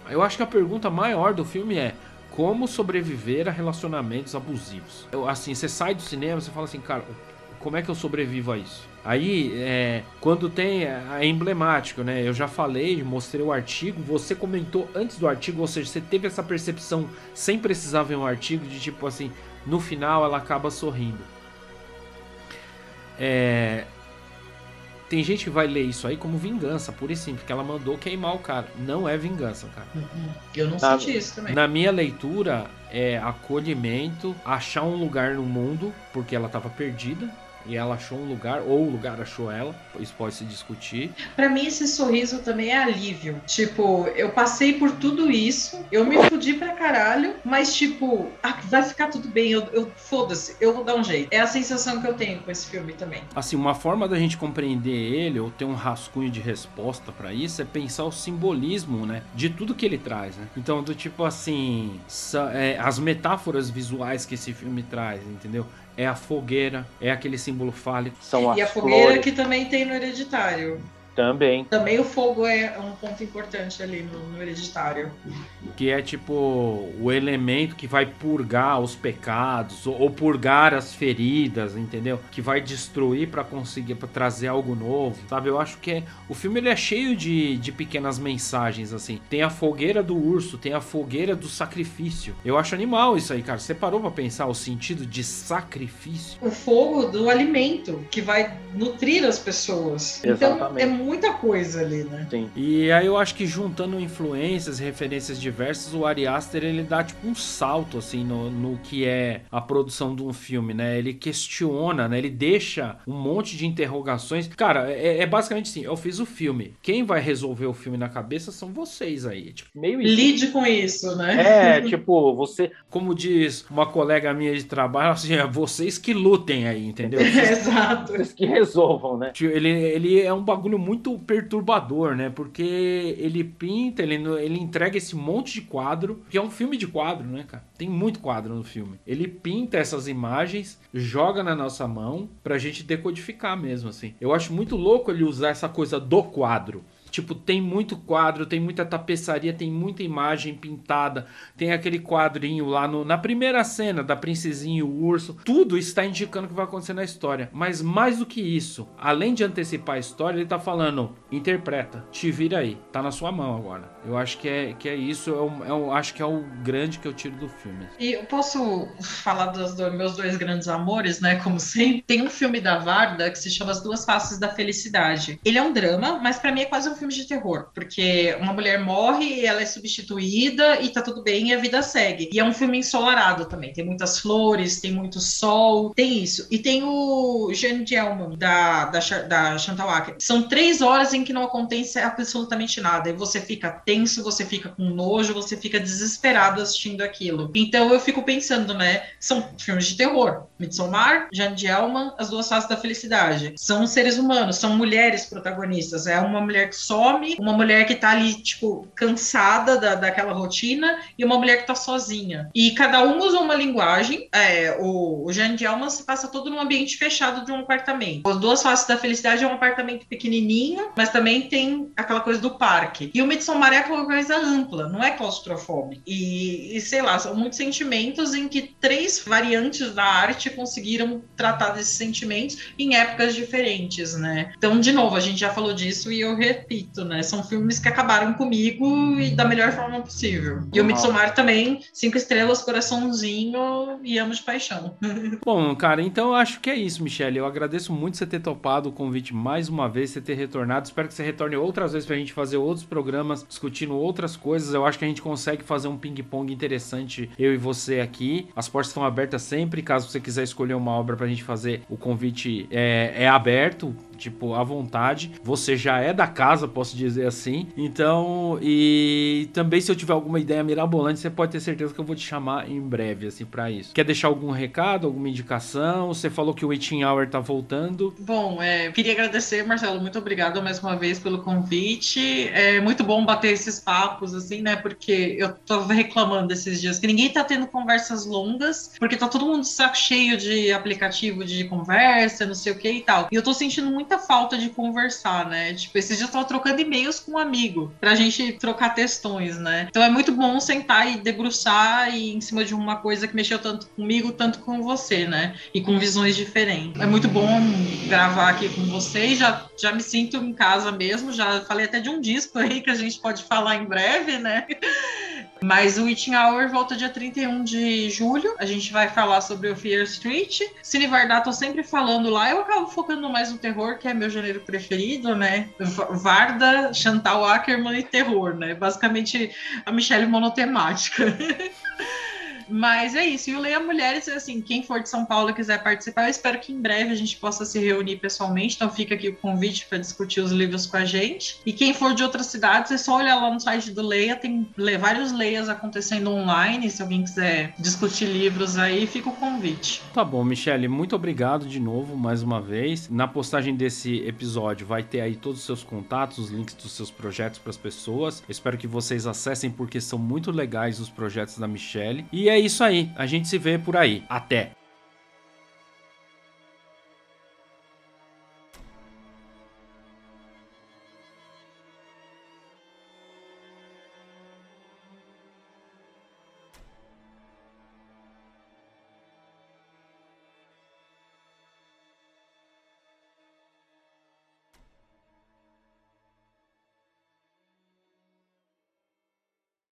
A: Eu acho que a pergunta maior do filme é como sobreviver a relacionamentos abusivos. Eu, assim, você sai do cinema, você fala assim, cara, como é que eu sobrevivo a isso? Aí, é, quando tem. É emblemático, né? Eu já falei, mostrei o artigo. Você comentou antes do artigo, ou seja, você teve essa percepção sem precisar ver um artigo de tipo assim, no final ela acaba sorrindo. É, tem gente que vai ler isso aí como vingança, por e simples, porque ela mandou queimar o cara. Não é vingança, cara.
B: Uhum. Eu não na, senti isso também.
A: Na minha leitura, é acolhimento, achar um lugar no mundo, porque ela estava perdida e ela achou um lugar, ou o lugar achou ela, isso pode se discutir.
B: Para mim, esse sorriso também é alívio. Tipo, eu passei por tudo isso, eu me fudi pra caralho, mas tipo, ah, vai ficar tudo bem, eu, eu foda-se, eu vou dar um jeito. É a sensação que eu tenho com esse filme também.
A: Assim, uma forma da gente compreender ele, ou ter um rascunho de resposta para isso, é pensar o simbolismo, né, de tudo que ele traz, né? Então, do tipo assim, é, as metáforas visuais que esse filme traz, entendeu? É a fogueira, é aquele símbolo fálico.
B: São e a fogueira flores. que também tem no hereditário.
A: Também.
B: Também o fogo é um ponto importante ali no, no hereditário.
A: Que é tipo o elemento que vai purgar os pecados ou, ou purgar as feridas, entendeu? Que vai destruir para conseguir pra trazer algo novo, sabe? Eu acho que é, o filme ele é cheio de, de pequenas mensagens assim. Tem a fogueira do urso, tem a fogueira do sacrifício. Eu acho animal isso aí, cara. Você parou para pensar o sentido de sacrifício?
B: O fogo do alimento que vai nutrir as pessoas. Exatamente. Então é muita coisa ali, né?
A: Sim. E aí eu acho que juntando influências, referências diversas, o Ari Aster ele dá tipo um salto assim no, no que é a produção de um filme, né? Ele questiona, né? Ele deixa um monte de interrogações. Cara, é, é basicamente assim, eu fiz o filme. Quem vai resolver o filme na cabeça são vocês aí. Tipo,
B: meio isso. Lide com isso,
A: né? É, tipo, você, como diz uma colega minha de trabalho, assim, é vocês que lutem aí, entendeu?
B: Vocês, Exato.
A: Vocês que resolvam, né? Tipo, ele, ele é um bagulho muito muito perturbador, né? Porque ele pinta, ele, ele entrega esse monte de quadro, que é um filme de quadro, né, cara? Tem muito quadro no filme. Ele pinta essas imagens, joga na nossa mão pra gente decodificar mesmo, assim. Eu acho muito louco ele usar essa coisa do quadro. Tipo, tem muito quadro, tem muita tapeçaria, tem muita imagem pintada, tem aquele quadrinho lá no, na primeira cena da princesinha e o urso. Tudo está indicando o que vai acontecer na história. Mas mais do que isso, além de antecipar a história, ele está falando: interpreta, te vira aí, tá na sua mão agora. Eu acho que é, que é isso, eu, é eu acho que é o grande que eu tiro do filme.
B: E eu posso falar dos, dos meus dois grandes amores, né? Como sempre. Tem um filme da Varda que se chama As Duas Faces da Felicidade. Ele é um drama, mas para mim é quase um filme filmes de terror, porque uma mulher morre, ela é substituída e tá tudo bem e a vida segue. E é um filme ensolarado também, tem muitas flores, tem muito sol, tem isso. E tem o Jane Gelman, da, da, da Chantal Acker. São três horas em que não acontece absolutamente nada, e você fica tenso, você fica com nojo, você fica desesperado assistindo aquilo. Então eu fico pensando, né, são filmes de terror. Midsommar, Jane Gelman, As Duas Faces da Felicidade. São seres humanos, são mulheres protagonistas. É uma mulher que some, uma mulher que tá ali, tipo, cansada da, daquela rotina e uma mulher que tá sozinha. E cada um usa uma linguagem. É, o, o Jeanne de Alma se passa todo num ambiente fechado de um apartamento. As duas faces da felicidade é um apartamento pequenininho, mas também tem aquela coisa do parque. E o Midsommar é aquela coisa ampla, não é claustrofóbico. E, e sei lá, são muitos sentimentos em que três variantes da arte conseguiram tratar desses sentimentos em épocas diferentes, né? Então, de novo, a gente já falou disso e eu repito repito, né? São filmes que acabaram comigo e da melhor forma possível. E o Midsommar também, cinco estrelas, coraçãozinho e amo de paixão.
A: Bom, cara, então eu acho que é isso, Michelle. Eu agradeço muito você ter topado o convite mais uma vez, você ter retornado. Espero que você retorne outras vezes pra gente fazer outros programas discutindo outras coisas. Eu acho que a gente consegue fazer um ping-pong interessante, eu e você aqui. As portas estão abertas sempre. Caso você quiser escolher uma obra pra gente fazer, o convite é, é aberto tipo, à vontade. Você já é da casa, posso dizer assim. Então, e também se eu tiver alguma ideia mirabolante, você pode ter certeza que eu vou te chamar em breve, assim, para isso. Quer deixar algum recado, alguma indicação? Você falou que o Waiting Hour tá voltando.
B: Bom, é, queria agradecer, Marcelo, muito obrigado mais uma vez pelo convite. É muito bom bater esses papos, assim, né? Porque eu tô reclamando esses dias que ninguém tá tendo conversas longas, porque tá todo mundo saco cheio de aplicativo de conversa, não sei o que e tal. E eu tô sentindo muito muita falta de conversar, né? Tipo, esses dias eu tava trocando e-mails com um amigo pra gente trocar textões, né? Então é muito bom sentar e debruçar e em cima de uma coisa que mexeu tanto comigo, tanto com você, né? E com visões diferentes. É muito bom gravar aqui com vocês, já, já me sinto em casa mesmo, já falei até de um disco aí que a gente pode falar em breve, né? Mas o Witching Hour volta dia 31 de julho. A gente vai falar sobre o Fear Street. Cine Vardar, tô sempre falando lá. Eu acabo focando mais no terror, que é meu gênero preferido, né? Varda, Chantal Ackerman e terror, né? Basicamente a Michelle monotemática. Mas é isso. E o Leia Mulheres, assim, quem for de São Paulo quiser participar, eu espero que em breve a gente possa se reunir pessoalmente. Então fica aqui o convite para discutir os livros com a gente. E quem for de outras cidades, é só olhar lá no site do Leia. Tem vários Leias acontecendo online. Se alguém quiser discutir livros aí, fica o convite.
A: Tá bom, Michele, muito obrigado de novo, mais uma vez. Na postagem desse episódio vai ter aí todos os seus contatos, os links dos seus projetos para as pessoas. Espero que vocês acessem porque são muito legais os projetos da Michelle. E é é isso aí. A gente se vê por aí. Até!